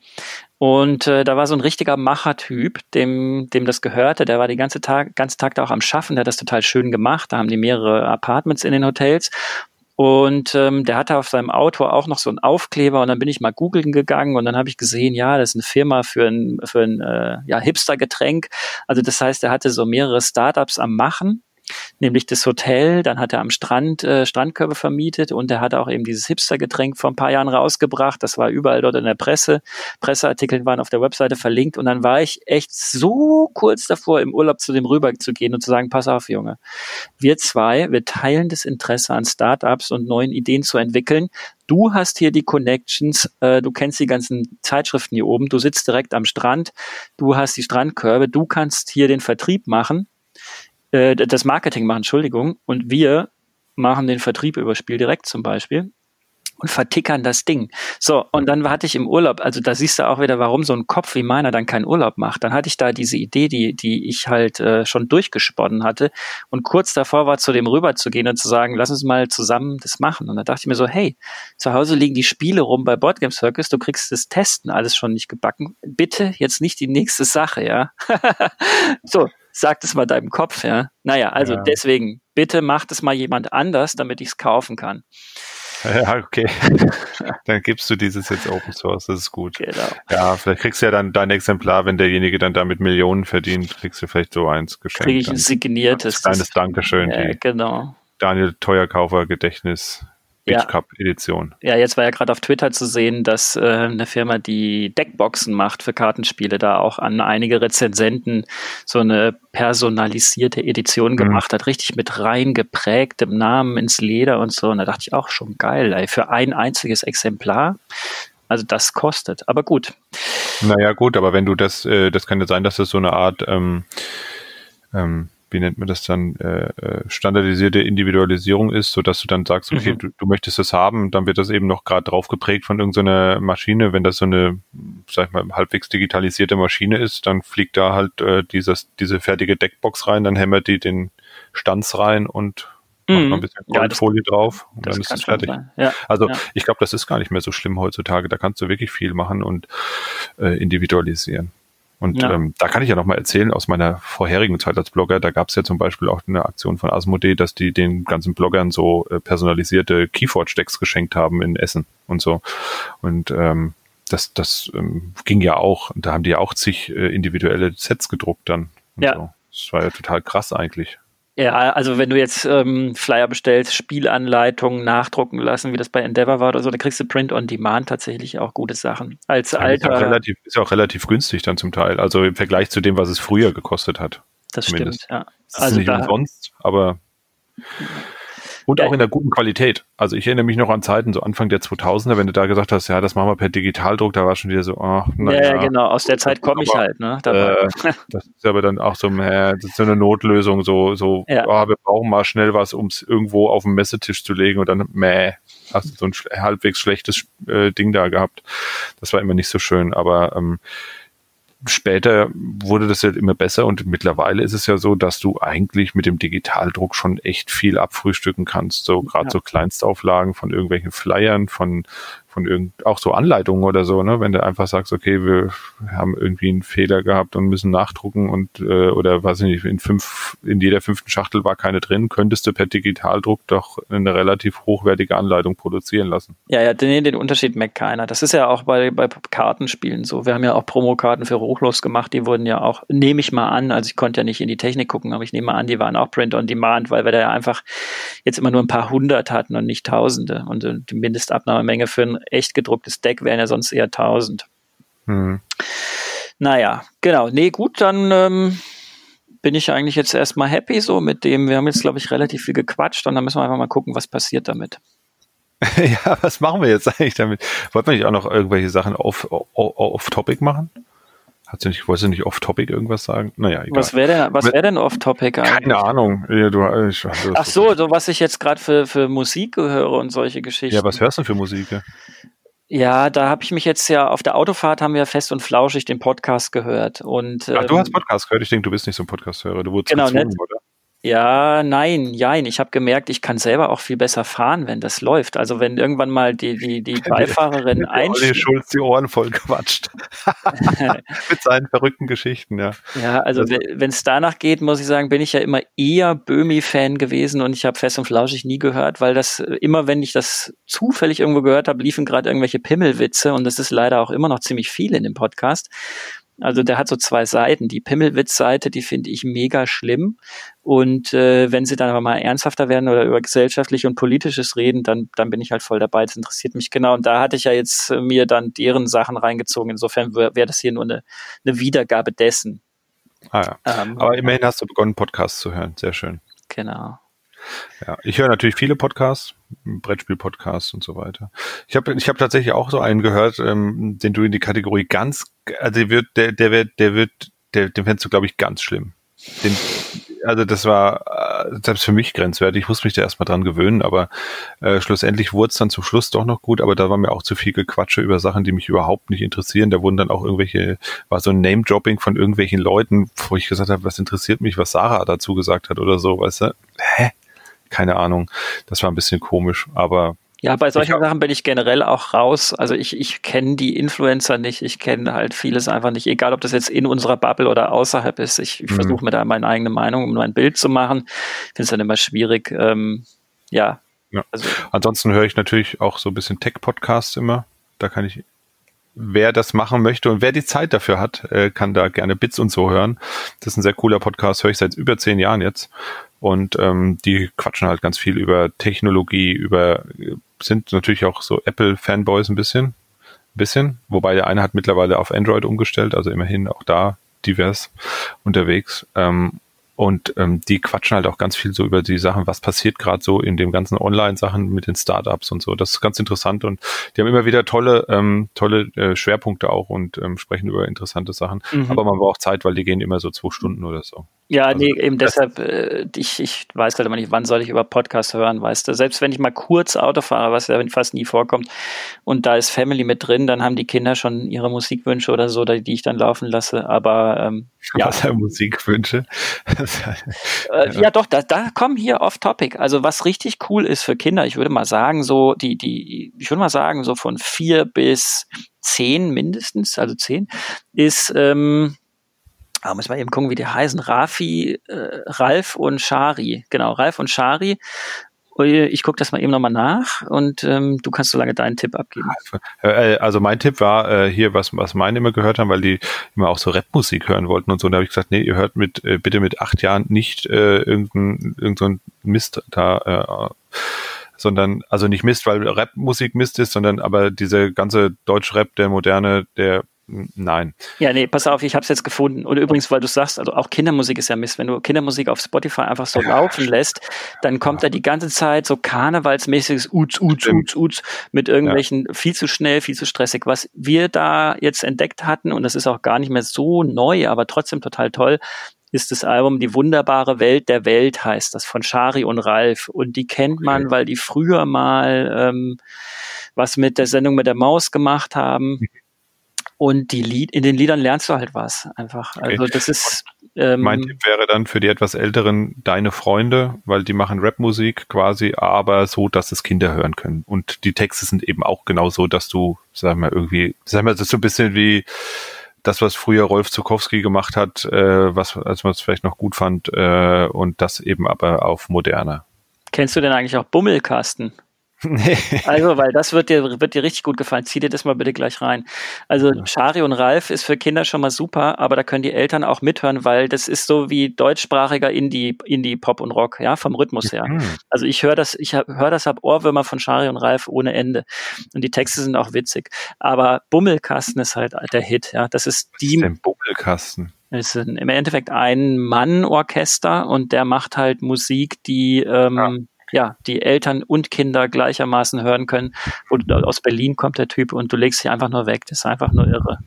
und äh, da war so ein richtiger Machertyp, dem, dem das gehörte. Der war den ganzen Tag, ganzen Tag da auch am Schaffen. Der hat das total schön gemacht. Da haben die mehrere Apartments in den Hotels. Und ähm, der hatte auf seinem Auto auch noch so einen Aufkleber und dann bin ich mal googeln gegangen und dann habe ich gesehen, ja, das ist eine Firma für ein, für ein äh, ja, Hipster-Getränk. Also das heißt, er hatte so mehrere Startups am Machen nämlich das Hotel. Dann hat er am Strand äh, Strandkörbe vermietet und er hat auch eben dieses Hipster-Getränk vor ein paar Jahren rausgebracht. Das war überall dort in der Presse. Presseartikel waren auf der Webseite verlinkt und dann war ich echt so kurz davor, im Urlaub zu dem rüber zu gehen und zu sagen, pass auf, Junge, wir zwei, wir teilen das Interesse an Startups und neuen Ideen zu entwickeln. Du hast hier die Connections, äh, du kennst die ganzen Zeitschriften hier oben, du sitzt direkt am Strand, du hast die Strandkörbe, du kannst hier den Vertrieb machen äh, das Marketing machen, Entschuldigung, und wir machen den Vertrieb über Spiel direkt zum Beispiel. und vertickern das Ding. So, und dann hatte ich im Urlaub, also da siehst du auch wieder, warum so ein Kopf wie meiner dann keinen Urlaub macht. Dann hatte ich da diese Idee, die, die ich halt äh, schon durchgesponnen hatte und kurz davor war, zu dem rüber zu gehen und zu sagen, lass uns mal zusammen das machen. Und da dachte ich mir so, hey, zu Hause liegen die Spiele rum bei Boardgame Circus, du kriegst das Testen alles schon nicht gebacken. Bitte jetzt nicht die nächste Sache, ja. so, sag das mal deinem Kopf, ja. Naja, also ja. deswegen, bitte macht es mal jemand anders, damit ich es kaufen kann. Ja, okay. dann gibst du dieses jetzt Open Source, das ist gut. Genau. Ja, vielleicht kriegst du ja dann dein Exemplar, wenn derjenige dann damit Millionen verdient, kriegst du vielleicht so eins geschenkt. Krieg ich ein signiertes. Ein kleines Dankeschön. Ja, genau. Daniel Teuerkaufer Gedächtnis Beach Cup Edition. Ja, jetzt war ja gerade auf Twitter zu sehen, dass äh, eine Firma, die Deckboxen macht für Kartenspiele, da auch an einige Rezensenten so eine personalisierte Edition mhm. gemacht hat, richtig mit rein geprägtem Namen ins Leder und so. Und da dachte ich auch schon geil, ey, für ein einziges Exemplar. Also das kostet, aber gut. Naja, gut, aber wenn du das, äh, das kann ja sein, dass das so eine Art ähm, ähm, wie nennt man das dann, äh, äh, standardisierte Individualisierung ist, so dass du dann sagst, okay, mhm. du, du möchtest das haben, dann wird das eben noch gerade drauf geprägt von irgendeiner Maschine. Wenn das so eine, sag ich mal, halbwegs digitalisierte Maschine ist, dann fliegt da halt äh, dieses, diese fertige Deckbox rein, dann hämmert die den Stanz rein und macht noch ein mhm. bisschen Goldfolie ja, drauf und dann ist es fertig. Ja, also ja. ich glaube, das ist gar nicht mehr so schlimm heutzutage. Da kannst du wirklich viel machen und äh, individualisieren. Und ja. ähm, da kann ich ja nochmal erzählen aus meiner vorherigen Zeit als Blogger, da gab es ja zum Beispiel auch eine Aktion von Asmodee, dass die den ganzen Bloggern so äh, personalisierte Keyforge-Decks geschenkt haben in Essen und so. Und ähm, das, das ähm, ging ja auch, da haben die ja auch zig äh, individuelle Sets gedruckt dann. ja. So. Das war ja total krass eigentlich. Ja, also wenn du jetzt ähm, Flyer bestellst, Spielanleitungen nachdrucken lassen, wie das bei Endeavor war oder so, dann kriegst du Print on Demand tatsächlich auch gute Sachen. Als ja, alter. Ist ja, relativ, ist ja auch relativ günstig dann zum Teil. Also im Vergleich zu dem, was es früher gekostet hat. Das zumindest. stimmt, ja. Das also ist nicht umsonst, aber. Und ja. auch in der guten Qualität. Also ich erinnere mich noch an Zeiten, so Anfang der 2000er, wenn du da gesagt hast, ja, das machen wir per Digitaldruck, da war schon wieder so, oh, naja. Ja, genau, aus der Zeit komme ich halt, ne? Äh, das ist aber dann auch so, äh, das ist so eine Notlösung, so, so, ja. oh, wir brauchen mal schnell was, um es irgendwo auf den Messetisch zu legen und dann, meh, hast du so ein halbwegs schlechtes äh, Ding da gehabt. Das war immer nicht so schön, aber ähm, später wurde das ja immer besser und mittlerweile ist es ja so, dass du eigentlich mit dem Digitaldruck schon echt viel abfrühstücken kannst. So gerade ja. so Kleinstauflagen von irgendwelchen Flyern, von von irgend, auch so Anleitungen oder so, ne? Wenn du einfach sagst, okay, wir haben irgendwie einen Fehler gehabt und müssen nachdrucken und äh, oder weiß ich nicht, in fünf, in jeder fünften Schachtel war keine drin, könntest du per Digitaldruck doch eine relativ hochwertige Anleitung produzieren lassen. Ja, ja, den, den Unterschied merkt keiner. Das ist ja auch bei, bei Kartenspielen so. Wir haben ja auch Promokarten für Ruchlos gemacht, die wurden ja auch, nehme ich mal an, also ich konnte ja nicht in die Technik gucken, aber ich nehme mal an, die waren auch Print on Demand, weil wir da ja einfach jetzt immer nur ein paar hundert hatten und nicht Tausende. Und äh, die Mindestabnahmemenge für ein echt gedrucktes Deck wären ja sonst eher 1000. Hm. Naja, genau. Nee, gut, dann ähm, bin ich eigentlich jetzt erstmal happy so mit dem. Wir haben jetzt, glaube ich, relativ viel gequatscht und dann müssen wir einfach mal gucken, was passiert damit. ja, was machen wir jetzt eigentlich damit? Wollten wir nicht auch noch irgendwelche Sachen auf, auf, auf Topic machen? Hat sie nicht, wolltest du nicht off-topic irgendwas sagen? Naja, egal. Was wäre denn, wär denn off-topic eigentlich? Keine Ahnung. Ja, du, ich, also, Ach so, so was ich jetzt gerade für, für Musik höre und solche Geschichten. Ja, was hörst du denn für Musik? Ja, da habe ich mich jetzt ja auf der Autofahrt haben wir fest und flauschig den Podcast gehört. Und, Ach, du hast ähm, Podcast gehört? Ich denke, du bist nicht so ein Podcast-Hörer. Du wurdest genau, gezwungen, oder? Ja, nein, jein. Ich habe gemerkt, ich kann selber auch viel besser fahren, wenn das läuft. Also wenn irgendwann mal die, die, die Beifahrerin einsteigt. Schulz die Ohren voll quatscht. Mit seinen verrückten Geschichten, ja. Ja, also wenn es danach geht, muss ich sagen, bin ich ja immer eher Böhmi-Fan gewesen und ich habe Fest und Flauschig nie gehört, weil das äh, immer, wenn ich das zufällig irgendwo gehört habe, liefen gerade irgendwelche Pimmelwitze und das ist leider auch immer noch ziemlich viel in dem Podcast. Also der hat so zwei Seiten. Die Pimmelwitz-Seite, die finde ich mega schlimm. Und äh, wenn sie dann aber mal ernsthafter werden oder über gesellschaftlich und politisches reden, dann, dann bin ich halt voll dabei. Das interessiert mich genau. Und da hatte ich ja jetzt äh, mir dann deren Sachen reingezogen. Insofern wäre wär das hier nur eine, eine Wiedergabe dessen. Ah ja. Ähm, aber immerhin hast du begonnen, Podcasts zu hören. Sehr schön. Genau. Ja, ich höre natürlich viele Podcasts, Brettspiel-Podcasts und so weiter. Ich habe ich hab tatsächlich auch so einen gehört, ähm, den du in die Kategorie ganz, also der wird, der, der wird, der wird, der, den fändest du, glaube ich, ganz schlimm. Den, also das war äh, selbst für mich grenzwertig. Ich musste mich da erstmal dran gewöhnen, aber äh, schlussendlich wurde es dann zum Schluss doch noch gut, aber da war mir auch zu viel Gequatsche über Sachen, die mich überhaupt nicht interessieren. Da wurden dann auch irgendwelche, war so ein Name-Dropping von irgendwelchen Leuten, wo ich gesagt habe, was interessiert mich, was Sarah dazu gesagt hat oder so, weißt du? Hä? Keine Ahnung. Das war ein bisschen komisch, aber ja, bei solchen ich, Sachen bin ich generell auch raus. Also ich, ich kenne die Influencer nicht, ich kenne halt vieles einfach nicht, egal ob das jetzt in unserer Bubble oder außerhalb ist. Ich, ich mhm. versuche mir da meine eigene Meinung, um nur ein Bild zu machen. Ich finde es dann immer schwierig. Ähm, ja. ja. Also, Ansonsten höre ich natürlich auch so ein bisschen Tech-Podcasts immer. Da kann ich wer das machen möchte und wer die Zeit dafür hat, äh, kann da gerne Bits und so hören. Das ist ein sehr cooler Podcast, höre ich seit über zehn Jahren jetzt. Und ähm, die quatschen halt ganz viel über Technologie, über sind natürlich auch so Apple-Fanboys ein bisschen. Ein bisschen. Wobei der eine hat mittlerweile auf Android umgestellt, also immerhin auch da divers unterwegs. Ähm, und ähm, die quatschen halt auch ganz viel so über die Sachen, was passiert gerade so in dem ganzen Online-Sachen mit den Startups und so. Das ist ganz interessant und die haben immer wieder tolle, ähm, tolle äh, Schwerpunkte auch und ähm, sprechen über interessante Sachen. Mhm. Aber man braucht Zeit, weil die gehen immer so zwei Stunden oder so. Ja, also, nee, eben deshalb, äh, ich, ich weiß halt immer nicht, wann soll ich über Podcast hören, weißt du. Selbst wenn ich mal kurz Auto fahre, was ja fast nie vorkommt, und da ist Family mit drin, dann haben die Kinder schon ihre Musikwünsche oder so, die ich dann laufen lasse. Aber ähm, ja. Was für Musikwünsche? äh, ja, doch, da, da kommen hier off-topic. Also was richtig cool ist für Kinder, ich würde mal sagen, so die, die, ich würde mal sagen, so von vier bis zehn mindestens, also zehn, ist ähm, Ah, muss man eben gucken, wie die heißen. Rafi, äh, Ralf und Shari. Genau, Ralf und Shari. Ich gucke das mal eben nochmal nach und ähm, du kannst so lange deinen Tipp abgeben. Äh, also mein Tipp war äh, hier, was, was meine immer gehört haben, weil die immer auch so Rapmusik hören wollten und so. Und da habe ich gesagt, nee, ihr hört mit äh, bitte mit acht Jahren nicht äh, irgendein, irgendein Mist da, äh, sondern, also nicht Mist, weil Rapmusik Mist ist, sondern aber diese ganze Deutsch-Rap, der moderne, der Nein. Ja, nee, pass auf, ich habe es jetzt gefunden. Und übrigens, weil du sagst, also auch Kindermusik ist ja Mist. Wenn du Kindermusik auf Spotify einfach so laufen lässt, dann kommt ja. da die ganze Zeit so karnevalsmäßiges Uts, Uts, Uts, Uts mit irgendwelchen ja. viel zu schnell, viel zu stressig. Was wir da jetzt entdeckt hatten, und das ist auch gar nicht mehr so neu, aber trotzdem total toll, ist das Album Die wunderbare Welt der Welt heißt das von Shari und Ralf. Und die kennt man, okay. weil die früher mal ähm, was mit der Sendung mit der Maus gemacht haben. Und die Lied, in den Liedern lernst du halt was einfach. Also okay. das ist. Ähm, mein Tipp wäre dann für die etwas älteren deine Freunde, weil die machen Rapmusik quasi, aber so, dass es Kinder hören können. Und die Texte sind eben auch genau so, dass du, sag mal, irgendwie, sag mal, das ist so ein bisschen wie das, was früher Rolf Zukowski gemacht hat, äh, was, als man es vielleicht noch gut fand, äh, und das eben aber auf moderner. Kennst du denn eigentlich auch Bummelkasten? Nee. Also, weil das wird dir, wird dir richtig gut gefallen. Zieh dir das mal bitte gleich rein. Also, Shari und Ralf ist für Kinder schon mal super, aber da können die Eltern auch mithören, weil das ist so wie deutschsprachiger Indie, Indie Pop und Rock, ja, vom Rhythmus her. Mhm. Also, ich höre das, ich höre das ab Ohrwürmer von Shari und Ralf ohne Ende. Und die Texte sind auch witzig. Aber Bummelkasten ist halt der Hit, ja. Das ist die. Was ist denn Bummelkasten? ist im Endeffekt ein Mann-Orchester und der macht halt Musik, die ähm, ja ja, die Eltern und Kinder gleichermaßen hören können. Und aus Berlin kommt der Typ und du legst dich einfach nur weg. Das ist einfach nur irre.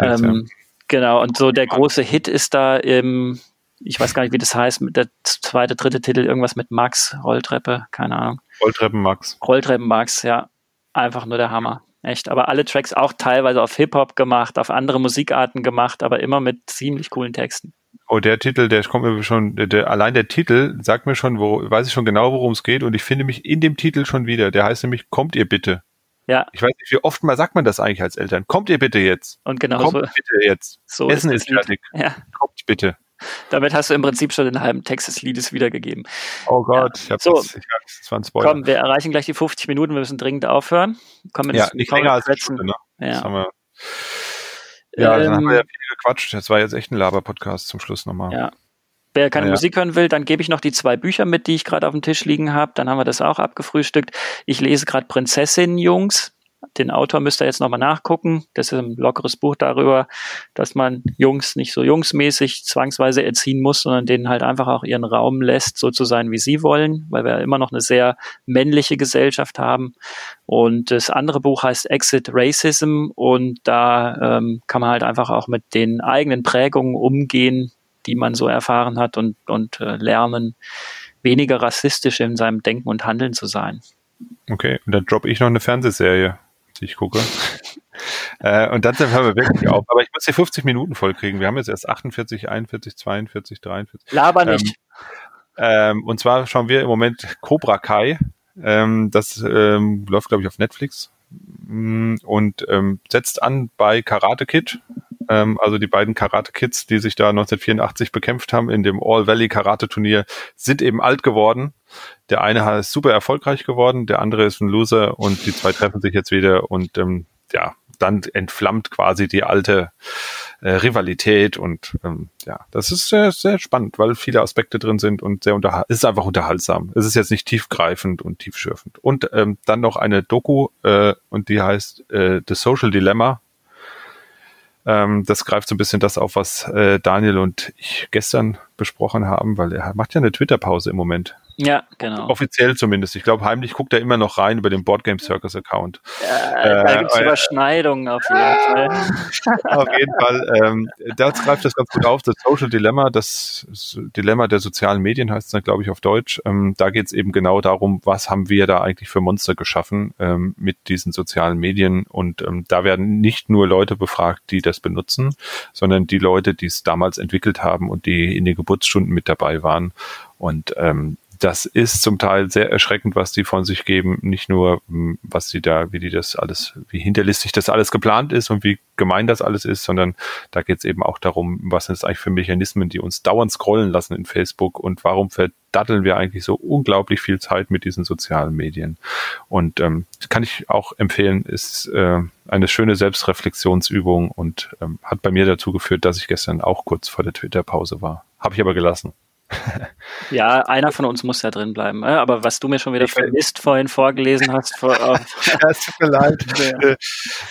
Ähm, genau, und so der große Hit ist da im, ich weiß gar nicht, wie das heißt, der zweite, dritte Titel, irgendwas mit Max, Rolltreppe, keine Ahnung. Rolltreppen Max. Rolltreppen Max, ja. Einfach nur der Hammer. Echt. Aber alle Tracks auch teilweise auf Hip-Hop gemacht, auf andere Musikarten gemacht, aber immer mit ziemlich coolen Texten. Oh, der Titel, der kommt mir schon, der, allein der Titel sagt mir schon, wo, weiß ich schon genau, worum es geht und ich finde mich in dem Titel schon wieder. Der heißt nämlich, kommt ihr bitte. Ja. Ich weiß nicht, wie oft mal sagt man das eigentlich als Eltern. Kommt ihr bitte jetzt. Und genau Kommt so. bitte jetzt. So Essen ist, ist fertig. Ja. Kommt bitte. Damit hast du im Prinzip schon den halben Text des Liedes wiedergegeben. Oh Gott, ja. ich habe so, das, ich hab, das Komm, wir erreichen gleich die 50 Minuten, wir müssen dringend aufhören. Kommen ja, nicht länger als eine Stunde, ne? Ja. Das haben wir ja, ähm, dann haben wir ja viel gequatscht. Das war jetzt echt ein Laber-Podcast zum Schluss nochmal. Ja. Wer keine ja. Musik hören will, dann gebe ich noch die zwei Bücher mit, die ich gerade auf dem Tisch liegen habe. Dann haben wir das auch abgefrühstückt. Ich lese gerade Prinzessin Jungs den Autor müsst ihr jetzt nochmal nachgucken. Das ist ein lockeres Buch darüber, dass man Jungs nicht so jungsmäßig zwangsweise erziehen muss, sondern denen halt einfach auch ihren Raum lässt, so zu sein, wie sie wollen, weil wir immer noch eine sehr männliche Gesellschaft haben. Und das andere Buch heißt Exit Racism und da ähm, kann man halt einfach auch mit den eigenen Prägungen umgehen, die man so erfahren hat und, und äh, lernen, weniger rassistisch in seinem Denken und Handeln zu sein. Okay, und dann droppe ich noch eine Fernsehserie, die ich gucke. äh, und dann hören wir wirklich auf. Aber ich muss hier 50 Minuten voll kriegen. Wir haben jetzt erst 48, 41, 42, 43. Laber nicht. Ähm, ähm, und zwar schauen wir im Moment Cobra Kai. Ähm, das ähm, läuft, glaube ich, auf Netflix mm, und ähm, setzt an bei Karate Kid. Ähm, also die beiden Karate Kids, die sich da 1984 bekämpft haben in dem All Valley Karate Turnier, sind eben alt geworden. Der eine ist super erfolgreich geworden, der andere ist ein Loser und die zwei treffen sich jetzt wieder und ähm, ja, dann entflammt quasi die alte äh, Rivalität und ähm, ja, das ist sehr, sehr spannend, weil viele Aspekte drin sind und sehr unter es ist einfach unterhaltsam. Es ist jetzt nicht tiefgreifend und tiefschürfend. Und ähm, dann noch eine Doku äh, und die heißt äh, The Social Dilemma. Ähm, das greift so ein bisschen das auf, was äh, Daniel und ich gestern besprochen haben, weil er macht ja eine Twitter-Pause im Moment. Ja, genau. Offiziell zumindest. Ich glaube, heimlich guckt er immer noch rein über den Boardgame Circus Account. Ja, da gibt es äh, Überschneidungen auf jeden Fall. auf jeden Fall. Ähm, das greift das ganz gut auf. Das Social Dilemma, das Dilemma der sozialen Medien heißt es dann, glaube ich, auf Deutsch. Ähm, da geht es eben genau darum, was haben wir da eigentlich für Monster geschaffen ähm, mit diesen sozialen Medien. Und ähm, da werden nicht nur Leute befragt, die das benutzen, sondern die Leute, die es damals entwickelt haben und die in den Geburtsstunden mit dabei waren. Und ähm, das ist zum Teil sehr erschreckend, was die von sich geben. Nicht nur, hm, was sie da, wie die das alles, wie hinterlistig das alles geplant ist und wie gemein das alles ist, sondern da geht es eben auch darum, was sind es eigentlich für Mechanismen, die uns dauernd scrollen lassen in Facebook und warum verdatteln wir eigentlich so unglaublich viel Zeit mit diesen sozialen Medien. Und ähm, kann ich auch empfehlen, ist äh, eine schöne Selbstreflexionsübung und ähm, hat bei mir dazu geführt, dass ich gestern auch kurz vor der Twitter-Pause war. Habe ich aber gelassen ja, einer von uns muss ja drin bleiben. Äh, aber was du mir schon wieder für Mist vorhin vorgelesen hast. Vor, ja, es tut mir leid. Äh,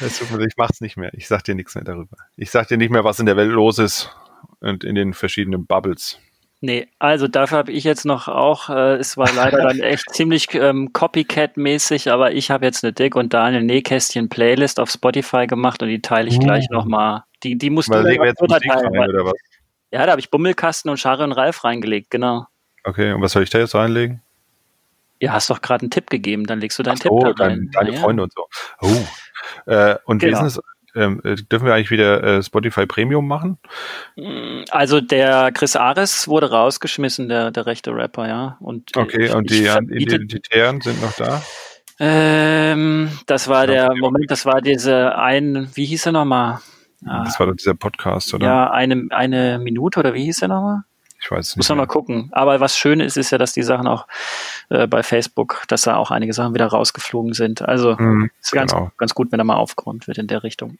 es tut mir leid. Ich mach's nicht mehr. Ich sag dir nichts mehr darüber. Ich sag dir nicht mehr, was in der Welt los ist und in den verschiedenen Bubbles. Nee, also dafür habe ich jetzt noch auch, äh, es war leider dann echt ziemlich ähm, Copycat-mäßig, aber ich habe jetzt eine Dick und Daniel Nähkästchen Playlist auf Spotify gemacht und die teile ich uh. gleich nochmal. Die, die musst Mal du jetzt Musik rein, oder was? Ja, da habe ich Bummelkasten und Schare und Ralf reingelegt, genau. Okay, und was soll ich da jetzt reinlegen? Ja, hast doch gerade einen Tipp gegeben, dann legst du deinen Ach Tipp so, da rein. Deine ja, Freunde und so. Oh. Äh, und genau. es? Ähm, äh, dürfen wir eigentlich wieder äh, Spotify Premium machen? Mm, also der Chris Ares wurde rausgeschmissen, der, der rechte Rapper, ja. Und okay, ich, und die Identitären sind noch da? Ähm, das war der Moment, das war diese ein, wie hieß er nochmal? Ah. Das war doch dieser Podcast, oder? Ja, eine, eine Minute oder wie hieß der nochmal? Ich weiß nicht. Muss man mal gucken. Aber was schön ist, ist ja, dass die Sachen auch äh, bei Facebook, dass da auch einige Sachen wieder rausgeflogen sind. Also mm, ist ganz, genau. ganz gut, wenn da mal aufgeräumt wird in der Richtung.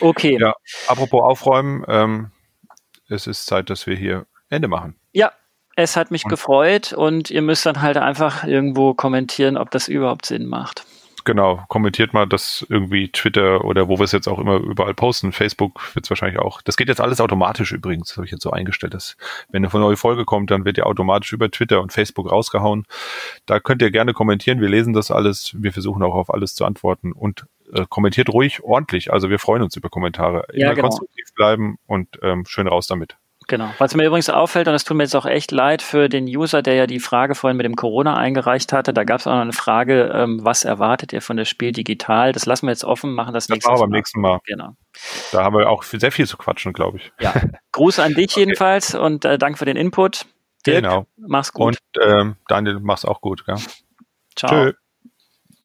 Okay. Ja, apropos aufräumen, ähm, es ist Zeit, dass wir hier Ende machen. Ja, es hat mich und? gefreut und ihr müsst dann halt einfach irgendwo kommentieren, ob das überhaupt Sinn macht genau, kommentiert mal das irgendwie Twitter oder wo wir es jetzt auch immer überall posten. Facebook wird es wahrscheinlich auch. Das geht jetzt alles automatisch übrigens, habe ich jetzt so eingestellt, dass wenn eine neue Folge kommt, dann wird ja automatisch über Twitter und Facebook rausgehauen. Da könnt ihr gerne kommentieren, wir lesen das alles, wir versuchen auch auf alles zu antworten und äh, kommentiert ruhig ordentlich. Also wir freuen uns über Kommentare. Ja, immer genau. konstruktiv bleiben und ähm, schön raus damit. Genau. Was mir übrigens auffällt, und das tut mir jetzt auch echt leid für den User, der ja die Frage vorhin mit dem Corona eingereicht hatte, da gab es auch noch eine Frage, ähm, was erwartet ihr von der Spiel digital? Das lassen wir jetzt offen, machen das, das nächstes Mal. beim nächsten Mal. Genau. Da haben wir auch sehr viel zu quatschen, glaube ich. Ja. Gruß an dich okay. jedenfalls und äh, danke für den Input. Dirk, genau. Mach's gut. Und ähm, Daniel, mach's auch gut. Gell? Ciao. Tschö.